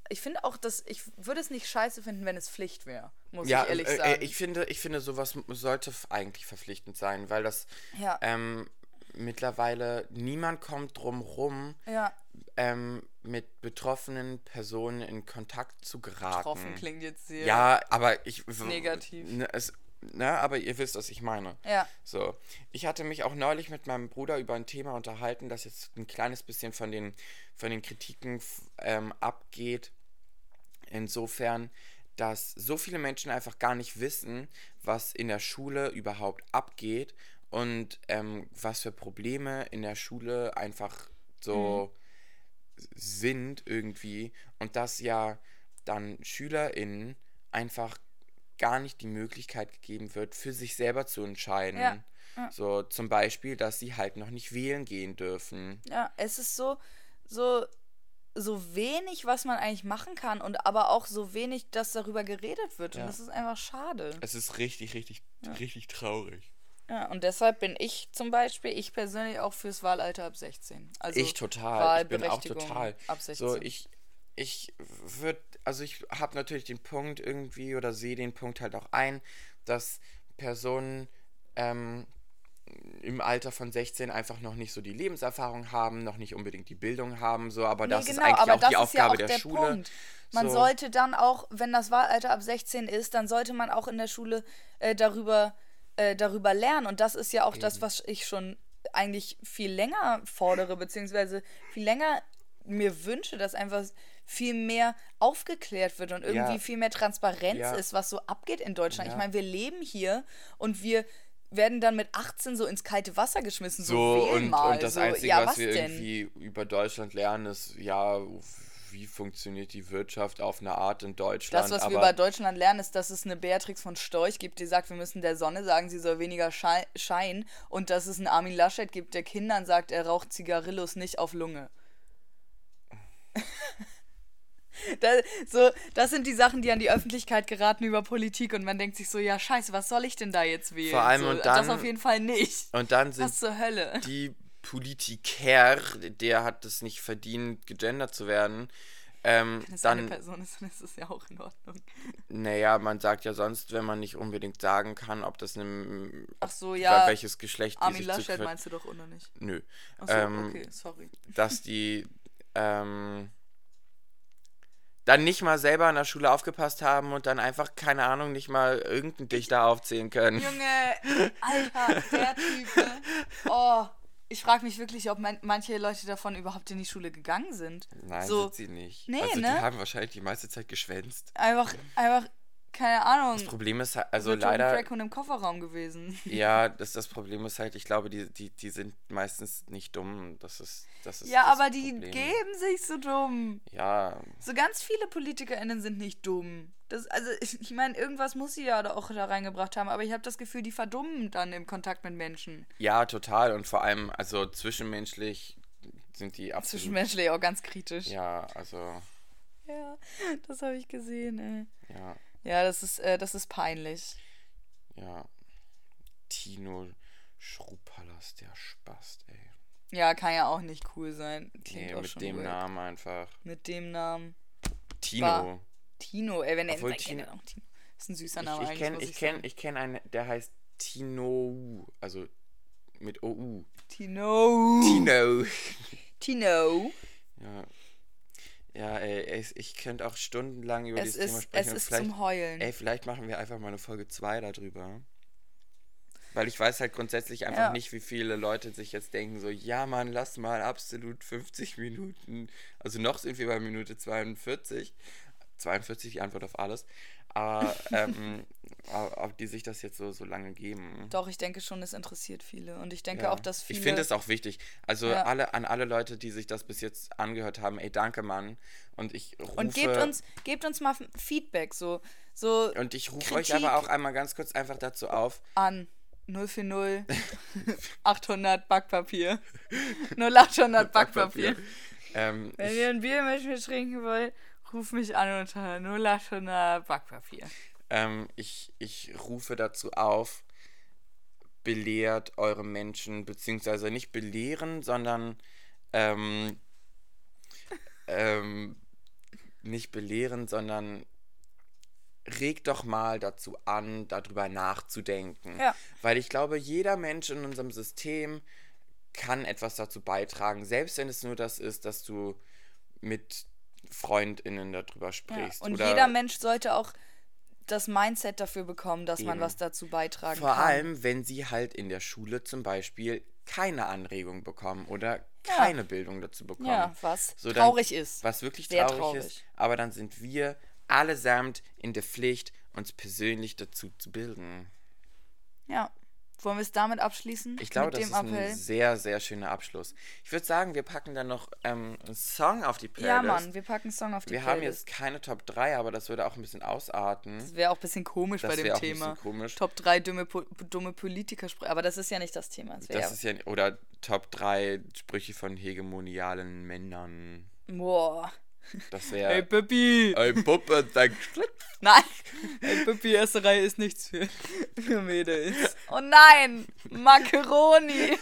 [SPEAKER 3] Ich finde auch, dass ich würde es nicht scheiße finden, wenn es Pflicht wäre, muss
[SPEAKER 4] Ja,
[SPEAKER 3] ich ehrlich
[SPEAKER 4] äh,
[SPEAKER 3] sagen.
[SPEAKER 4] äh, ich finde, ich finde, sowas sollte eigentlich verpflichtend sein, weil das
[SPEAKER 3] Ja.
[SPEAKER 4] ähm, mittlerweile niemand kommt drum rum,
[SPEAKER 3] ja,
[SPEAKER 4] ähm, mit betroffenen Personen in Kontakt zu geraten.
[SPEAKER 3] getroffen klingt jetzt sehr.
[SPEAKER 4] Ja, aber ich.
[SPEAKER 3] Negativ.
[SPEAKER 4] Ne, es, ne, aber ihr wisst, was ich meine.
[SPEAKER 3] Ja.
[SPEAKER 4] So. Ich hatte mich auch neulich mit meinem Bruder über ein Thema unterhalten, das jetzt ein kleines bisschen von den, von den Kritiken ähm, abgeht. Insofern, dass so viele Menschen einfach gar nicht wissen, was in der Schule überhaupt abgeht und ähm, was für Probleme in der Schule einfach so sind irgendwie und dass ja dann SchülerInnen einfach gar nicht die Möglichkeit gegeben wird, für sich selber zu entscheiden.
[SPEAKER 3] Ja. Ja.
[SPEAKER 4] So zum Beispiel, dass sie halt noch nicht wählen gehen dürfen.
[SPEAKER 3] Ja, es ist so, so, so wenig, was man eigentlich machen kann und aber auch so wenig, dass darüber geredet wird.
[SPEAKER 4] Ja.
[SPEAKER 3] Und das ist einfach schade.
[SPEAKER 4] Es ist richtig, richtig, richtig traurig.
[SPEAKER 3] Ja, und deshalb bin ich zum Beispiel, ich persönlich auch fürs Wahlalter ab 16. Also
[SPEAKER 4] ich total. Ich bin auch total.
[SPEAKER 3] Ab 16.
[SPEAKER 4] So, ich, ich würde, also ich habe natürlich den Punkt irgendwie oder sehe den Punkt halt auch ein, dass Personen ähm, im Alter von 16 einfach noch nicht so die Lebenserfahrung haben, noch nicht unbedingt die Bildung haben, so, aber
[SPEAKER 3] Nee,
[SPEAKER 4] das
[SPEAKER 3] genau,
[SPEAKER 4] ist eigentlich
[SPEAKER 3] aber
[SPEAKER 4] auch
[SPEAKER 3] das
[SPEAKER 4] die
[SPEAKER 3] ist ja
[SPEAKER 4] Aufgabe
[SPEAKER 3] auch
[SPEAKER 4] der,
[SPEAKER 3] der
[SPEAKER 4] Schule.
[SPEAKER 3] Punkt. Man
[SPEAKER 4] so.
[SPEAKER 3] sollte dann auch, wenn das Wahlalter ab 16 ist, dann sollte man auch in der Schule äh, darüber, äh, darüber lernen. Und das ist ja auch das, was ich schon eigentlich viel länger fordere, beziehungsweise viel länger mir wünsche, dass einfach viel mehr aufgeklärt wird und irgendwie
[SPEAKER 4] Ja.
[SPEAKER 3] viel mehr Transparenz
[SPEAKER 4] Ja.
[SPEAKER 3] ist, was so abgeht in Deutschland.
[SPEAKER 4] Ja.
[SPEAKER 3] Ich meine, wir leben hier und wir werden dann mit 18 so ins kalte Wasser geschmissen. So,
[SPEAKER 4] So, und,
[SPEAKER 3] mal.
[SPEAKER 4] und das
[SPEAKER 3] so,
[SPEAKER 4] Einzige,
[SPEAKER 3] ja,
[SPEAKER 4] was wir
[SPEAKER 3] denn?
[SPEAKER 4] irgendwie über Deutschland lernen, ist, ja, wie funktioniert die Wirtschaft auf eine Art in Deutschland.
[SPEAKER 3] Das, was
[SPEAKER 4] aber
[SPEAKER 3] wir über Deutschland lernen, ist, dass es eine Beatrix von Storch gibt, die sagt, wir müssen der Sonne sagen, sie soll weniger schei scheinen. Und dass es einen Armin Laschet gibt, der Kindern sagt, er raucht Zigarillos nicht auf Lunge. das, so, das sind die Sachen, die an die Öffentlichkeit geraten über Politik und man denkt sich so, ja scheiße, was soll ich denn da jetzt wählen?
[SPEAKER 4] Vor allem
[SPEAKER 3] so,
[SPEAKER 4] und
[SPEAKER 3] das
[SPEAKER 4] dann-
[SPEAKER 3] auf jeden Fall nicht.
[SPEAKER 4] und dann sind
[SPEAKER 3] Was zur Hölle?
[SPEAKER 4] die Politiker, der hat es nicht verdient, gegendert zu werden. Ähm,
[SPEAKER 3] Wenn es eine
[SPEAKER 4] dann,
[SPEAKER 3] Person ist, dann ist es ja auch in Ordnung.
[SPEAKER 4] naja, man sagt ja sonst, wenn man nicht unbedingt sagen kann, ob das eine,
[SPEAKER 3] Ach so, ja.
[SPEAKER 4] welches Geschlecht die
[SPEAKER 3] Armin
[SPEAKER 4] sich
[SPEAKER 3] Laschet meinst du doch, oder nicht?
[SPEAKER 4] Nö.
[SPEAKER 3] Achso,
[SPEAKER 4] Ähm,
[SPEAKER 3] okay, sorry.
[SPEAKER 4] dass die ähm, dann nicht mal selber in der Schule aufgepasst haben und dann einfach, keine Ahnung, nicht mal irgendeinen Dichter aufzählen können.
[SPEAKER 3] Junge, Alter, der Typ. ne? Oh, ich frage mich wirklich, ob man, manche Leute davon überhaupt in die Schule gegangen sind.
[SPEAKER 4] Nein,
[SPEAKER 3] so,
[SPEAKER 4] sind sie nicht.
[SPEAKER 3] Nee,
[SPEAKER 4] also die
[SPEAKER 3] ne?
[SPEAKER 4] haben wahrscheinlich die meiste Zeit geschwänzt.
[SPEAKER 3] Einfach, einfach, keine Ahnung.
[SPEAKER 4] Das Problem ist halt, also
[SPEAKER 3] mit
[SPEAKER 4] leider,
[SPEAKER 3] Crack und im Kofferraum gewesen.
[SPEAKER 4] ja, das, das Problem ist halt, ich glaube, die, die, die sind meistens nicht dumm. Das ist, das ist
[SPEAKER 3] Ja,
[SPEAKER 4] das
[SPEAKER 3] aber die
[SPEAKER 4] Problem.
[SPEAKER 3] geben sich so dumm.
[SPEAKER 4] Ja,
[SPEAKER 3] So ganz viele PolitikerInnen sind nicht dumm. Das, also, ich, meine, irgendwas muss sie ja auch da reingebracht haben, aber ich habe das Gefühl, die verdummen dann im Kontakt mit Menschen.
[SPEAKER 4] ja, total. Und vor allem, also zwischenmenschlich sind die absolut.
[SPEAKER 3] Zwischenmenschlich auch ganz kritisch.
[SPEAKER 4] Ja, also,
[SPEAKER 3] Ja, das habe ich gesehen, ey.
[SPEAKER 4] ja,
[SPEAKER 3] Ja, das ist, äh, das ist peinlich.
[SPEAKER 4] ja. Tino Schrupalas, der Spast, ey.
[SPEAKER 3] Ja, kann ja auch nicht cool sein. Klingt
[SPEAKER 4] Nee,
[SPEAKER 3] auch
[SPEAKER 4] mit
[SPEAKER 3] schon
[SPEAKER 4] dem
[SPEAKER 3] weird.
[SPEAKER 4] Namen einfach.
[SPEAKER 3] Mit dem Namen.
[SPEAKER 4] Tino.
[SPEAKER 3] War- Tino, ey, wenn er
[SPEAKER 4] Obwohl
[SPEAKER 3] ich kenn
[SPEAKER 4] Tino-
[SPEAKER 3] auch Tino. Ist ein süßer
[SPEAKER 4] Ich,
[SPEAKER 3] Name
[SPEAKER 4] ich
[SPEAKER 3] eigentlich.
[SPEAKER 4] kenne
[SPEAKER 3] muss
[SPEAKER 4] ich kenn,
[SPEAKER 3] sagen.
[SPEAKER 4] ich kenn einen, der heißt Tino, also mit OU.
[SPEAKER 3] Tino.
[SPEAKER 4] Tino.
[SPEAKER 3] Tino.
[SPEAKER 4] Ja. Ja, ey, ich könnte auch stundenlang über
[SPEAKER 3] Es
[SPEAKER 4] dieses Thema
[SPEAKER 3] ist,
[SPEAKER 4] sprechen.
[SPEAKER 3] es ist
[SPEAKER 4] vielleicht,
[SPEAKER 3] zum Heulen.
[SPEAKER 4] ey, vielleicht machen wir einfach mal eine Folge 2 darüber. Weil ich weiß halt grundsätzlich einfach
[SPEAKER 3] Ja.
[SPEAKER 4] nicht, wie viele Leute sich jetzt denken, so, ja Mann, lass mal absolut 50 Minuten, also noch sind wir bei Minute 42, 42 die Antwort auf alles, aber ähm, ob die sich das jetzt so, so lange geben.
[SPEAKER 3] Doch, ich denke schon, es interessiert viele. Und ich denke
[SPEAKER 4] Ja.
[SPEAKER 3] auch, dass viele.
[SPEAKER 4] Ich finde es auch wichtig. Also
[SPEAKER 3] Ja.
[SPEAKER 4] alle, an alle Leute, die sich das bis jetzt angehört haben, ey, danke Mann. Und ich rufe,
[SPEAKER 3] und gebt uns, gebt uns mal Feedback, so, so
[SPEAKER 4] und ich rufe euch aber auch einmal ganz kurz einfach dazu auf.
[SPEAKER 3] an. 040 800 Backpapier. 0800 Backpapier.
[SPEAKER 4] Ähm,
[SPEAKER 3] Wenn ihr ein Bier mit mir trinken wollt, ruf mich an unter 0800 Backpapier.
[SPEAKER 4] ähm, ich, ich rufe dazu auf, belehrt eure Menschen, beziehungsweise nicht belehren, sondern ähm, ähm, nicht belehren, sondern regt doch mal dazu an, darüber nachzudenken.
[SPEAKER 3] Ja.
[SPEAKER 4] Weil ich glaube, jeder Mensch in unserem System kann etwas dazu beitragen, selbst wenn es nur das ist, dass du mit FreundInnen darüber
[SPEAKER 3] Ja.
[SPEAKER 4] sprichst.
[SPEAKER 3] Und
[SPEAKER 4] oder
[SPEAKER 3] jeder Mensch sollte auch das Mindset dafür bekommen, dass man
[SPEAKER 4] Eben.
[SPEAKER 3] was dazu beitragen
[SPEAKER 4] Vor
[SPEAKER 3] kann.
[SPEAKER 4] allem, wenn sie halt in der Schule zum Beispiel keine Anregung bekommen oder keine Bildung dazu bekommen.
[SPEAKER 3] Ja, was
[SPEAKER 4] So, dann-
[SPEAKER 3] traurig ist.
[SPEAKER 4] Was wirklich traurig,
[SPEAKER 3] traurig.
[SPEAKER 4] ist. Aber dann sind wir allesamt in der Pflicht, uns persönlich dazu zu bilden.
[SPEAKER 3] Ja. Wollen wir es damit abschließen?
[SPEAKER 4] Ich glaube, das ist ein
[SPEAKER 3] Appell?
[SPEAKER 4] sehr, sehr schöner Abschluss. Ich würde sagen, wir packen dann noch ähm, einen Song auf die Playlist.
[SPEAKER 3] Ja, Mann, wir packen einen Song auf die
[SPEAKER 4] Wir haben
[SPEAKER 3] Playlist.
[SPEAKER 4] jetzt keine Top 3, aber das würde auch ein bisschen ausarten.
[SPEAKER 3] Das wäre auch ein bisschen komisch
[SPEAKER 4] Das
[SPEAKER 3] bei dem
[SPEAKER 4] auch ein bisschen
[SPEAKER 3] Thema.
[SPEAKER 4] komisch.
[SPEAKER 3] Top 3 dumme, dumme Politiker sprechen. Aber das ist ja nicht das Thema. Das
[SPEAKER 4] Das ist ja oder Top 3 Sprüche von hegemonialen Männern.
[SPEAKER 3] boah.
[SPEAKER 4] Das wäre.
[SPEAKER 3] Hey, Pippi!
[SPEAKER 4] Ey, Puppe, dein
[SPEAKER 3] Nein! Hey, Pippi, erste Reihe ist nichts für, für Mädels. Oh nein! Macaroni!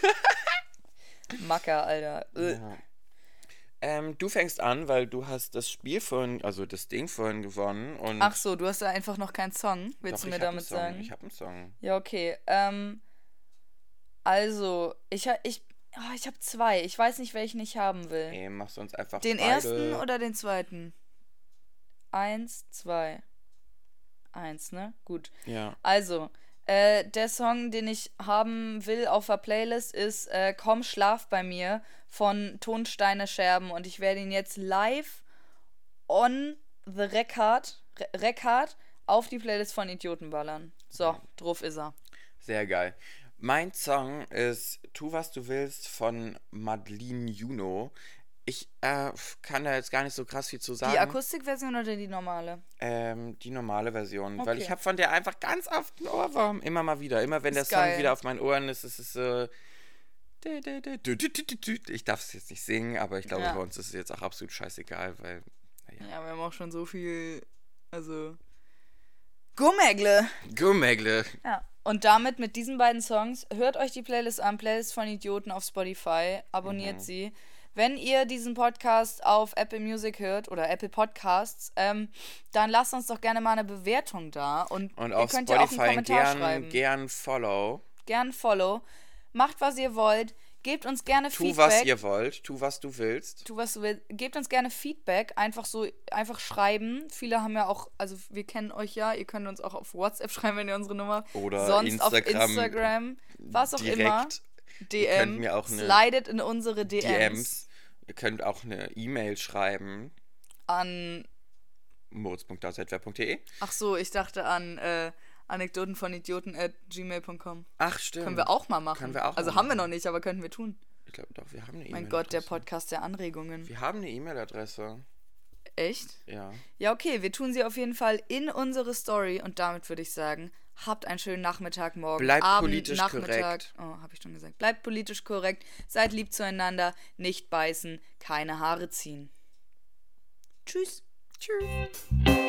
[SPEAKER 3] Macker, Alter. Äh.
[SPEAKER 4] Ja. Ähm, du fängst an, weil du hast das Spiel vorhin, also das Ding vorhin gewonnen und.
[SPEAKER 3] Ach so, du hast da einfach noch keinen Song. Willst
[SPEAKER 4] Doch,
[SPEAKER 3] du mir
[SPEAKER 4] hab
[SPEAKER 3] damit sagen?
[SPEAKER 4] Ich habe einen Song.
[SPEAKER 3] Ja, okay. Ähm, also, ich, ich, oh, ich habe zwei. Ich weiß nicht, welchen ich haben will.
[SPEAKER 4] Ey, machst du uns einfach
[SPEAKER 3] Den
[SPEAKER 4] beide.
[SPEAKER 3] ersten oder den zweiten? Eins, zwei. Eins, ne? Gut.
[SPEAKER 4] Ja.
[SPEAKER 3] Also, äh, der Song, den ich haben will auf der Playlist, ist äh, Komm, schlaf bei mir von Tonsteine Scherben. Und ich werde ihn jetzt live on the record, Re record auf die Playlist von Idioten ballern. So, drauf ist er.
[SPEAKER 4] Sehr geil. Mein Song ist Tu, was du willst von Madeline Juno. Ich äh, kann da jetzt gar nicht so krass viel zu sagen.
[SPEAKER 3] Die Akustikversion oder die normale?
[SPEAKER 4] Ähm, die normale Version. Weil
[SPEAKER 3] Okay.
[SPEAKER 4] ich habe von der einfach ganz oft einen Ohrwurm. Immer mal wieder. Immer wenn
[SPEAKER 3] Ist
[SPEAKER 4] der Song
[SPEAKER 3] geil.
[SPEAKER 4] wieder auf meinen Ohren ist, ist es so. Ich darf es jetzt nicht singen, aber ich glaube,
[SPEAKER 3] Ja.
[SPEAKER 4] bei uns ist es jetzt auch absolut scheißegal, weil. Naja.
[SPEAKER 3] Ja, wir haben auch schon so viel. Also. Gummegle!
[SPEAKER 4] Gummegle.
[SPEAKER 3] Ja. Und damit mit diesen beiden Songs, hört euch die Playlist an, Playlist von Idioten auf Spotify, abonniert
[SPEAKER 4] Mhm.
[SPEAKER 3] sie. Wenn ihr diesen Podcast auf Apple Music hört oder Apple Podcasts, ähm, dann lasst uns doch gerne mal eine Bewertung da. Und,
[SPEAKER 4] Und
[SPEAKER 3] ihr
[SPEAKER 4] auf
[SPEAKER 3] könnt ja auch einen
[SPEAKER 4] Spotify
[SPEAKER 3] Kommentar
[SPEAKER 4] gern,
[SPEAKER 3] schreiben.
[SPEAKER 4] gern Follow.
[SPEAKER 3] Gern Follow. Macht, was ihr wollt. Gebt uns gerne
[SPEAKER 4] Tu,
[SPEAKER 3] Feedback.
[SPEAKER 4] was ihr wollt. Tu, was du willst.
[SPEAKER 3] Tu, was du willst. Gebt uns gerne Feedback. Einfach so, einfach schreiben. Viele haben ja auch, also wir kennen euch ja. Ihr könnt uns auch auf WhatsApp schreiben, wenn ihr unsere Nummer.
[SPEAKER 4] Oder
[SPEAKER 3] Sonst auf
[SPEAKER 4] Instagram
[SPEAKER 3] Instagram. Was auch immer.
[SPEAKER 4] Direkt.
[SPEAKER 3] DM.
[SPEAKER 4] könnt mir auch eine-
[SPEAKER 3] Slidet in unsere DMs.
[SPEAKER 4] DMs. Ihr könnt auch eine E-Mail schreiben.
[SPEAKER 3] An,
[SPEAKER 4] moritz.auswärtwer.de.
[SPEAKER 3] ach so, ich dachte an äh, Anekdoten von Idioten at gmail.com.
[SPEAKER 4] Ach, stimmt.
[SPEAKER 3] Können wir auch mal machen.
[SPEAKER 4] Können wir auch
[SPEAKER 3] also haben wir noch nicht, aber könnten wir tun.
[SPEAKER 4] Ich glaube doch, wir haben eine
[SPEAKER 3] Mein Gott, der. Podcast der Anregungen.
[SPEAKER 4] Wir haben eine E-Mail-Adresse.
[SPEAKER 3] Echt?
[SPEAKER 4] Ja.
[SPEAKER 3] Ja, okay, wir tun sie auf jeden Fall in unsere Story und damit würde ich sagen, habt einen schönen Nachmittag, morgen,
[SPEAKER 4] Bleibt
[SPEAKER 3] Abend,
[SPEAKER 4] politisch
[SPEAKER 3] Nachmittag.
[SPEAKER 4] korrekt.
[SPEAKER 3] Oh, habe ich schon gesagt. Bleibt politisch korrekt, seid lieb zueinander, nicht beißen, keine Haare ziehen. Tschüss.
[SPEAKER 4] Tschüss.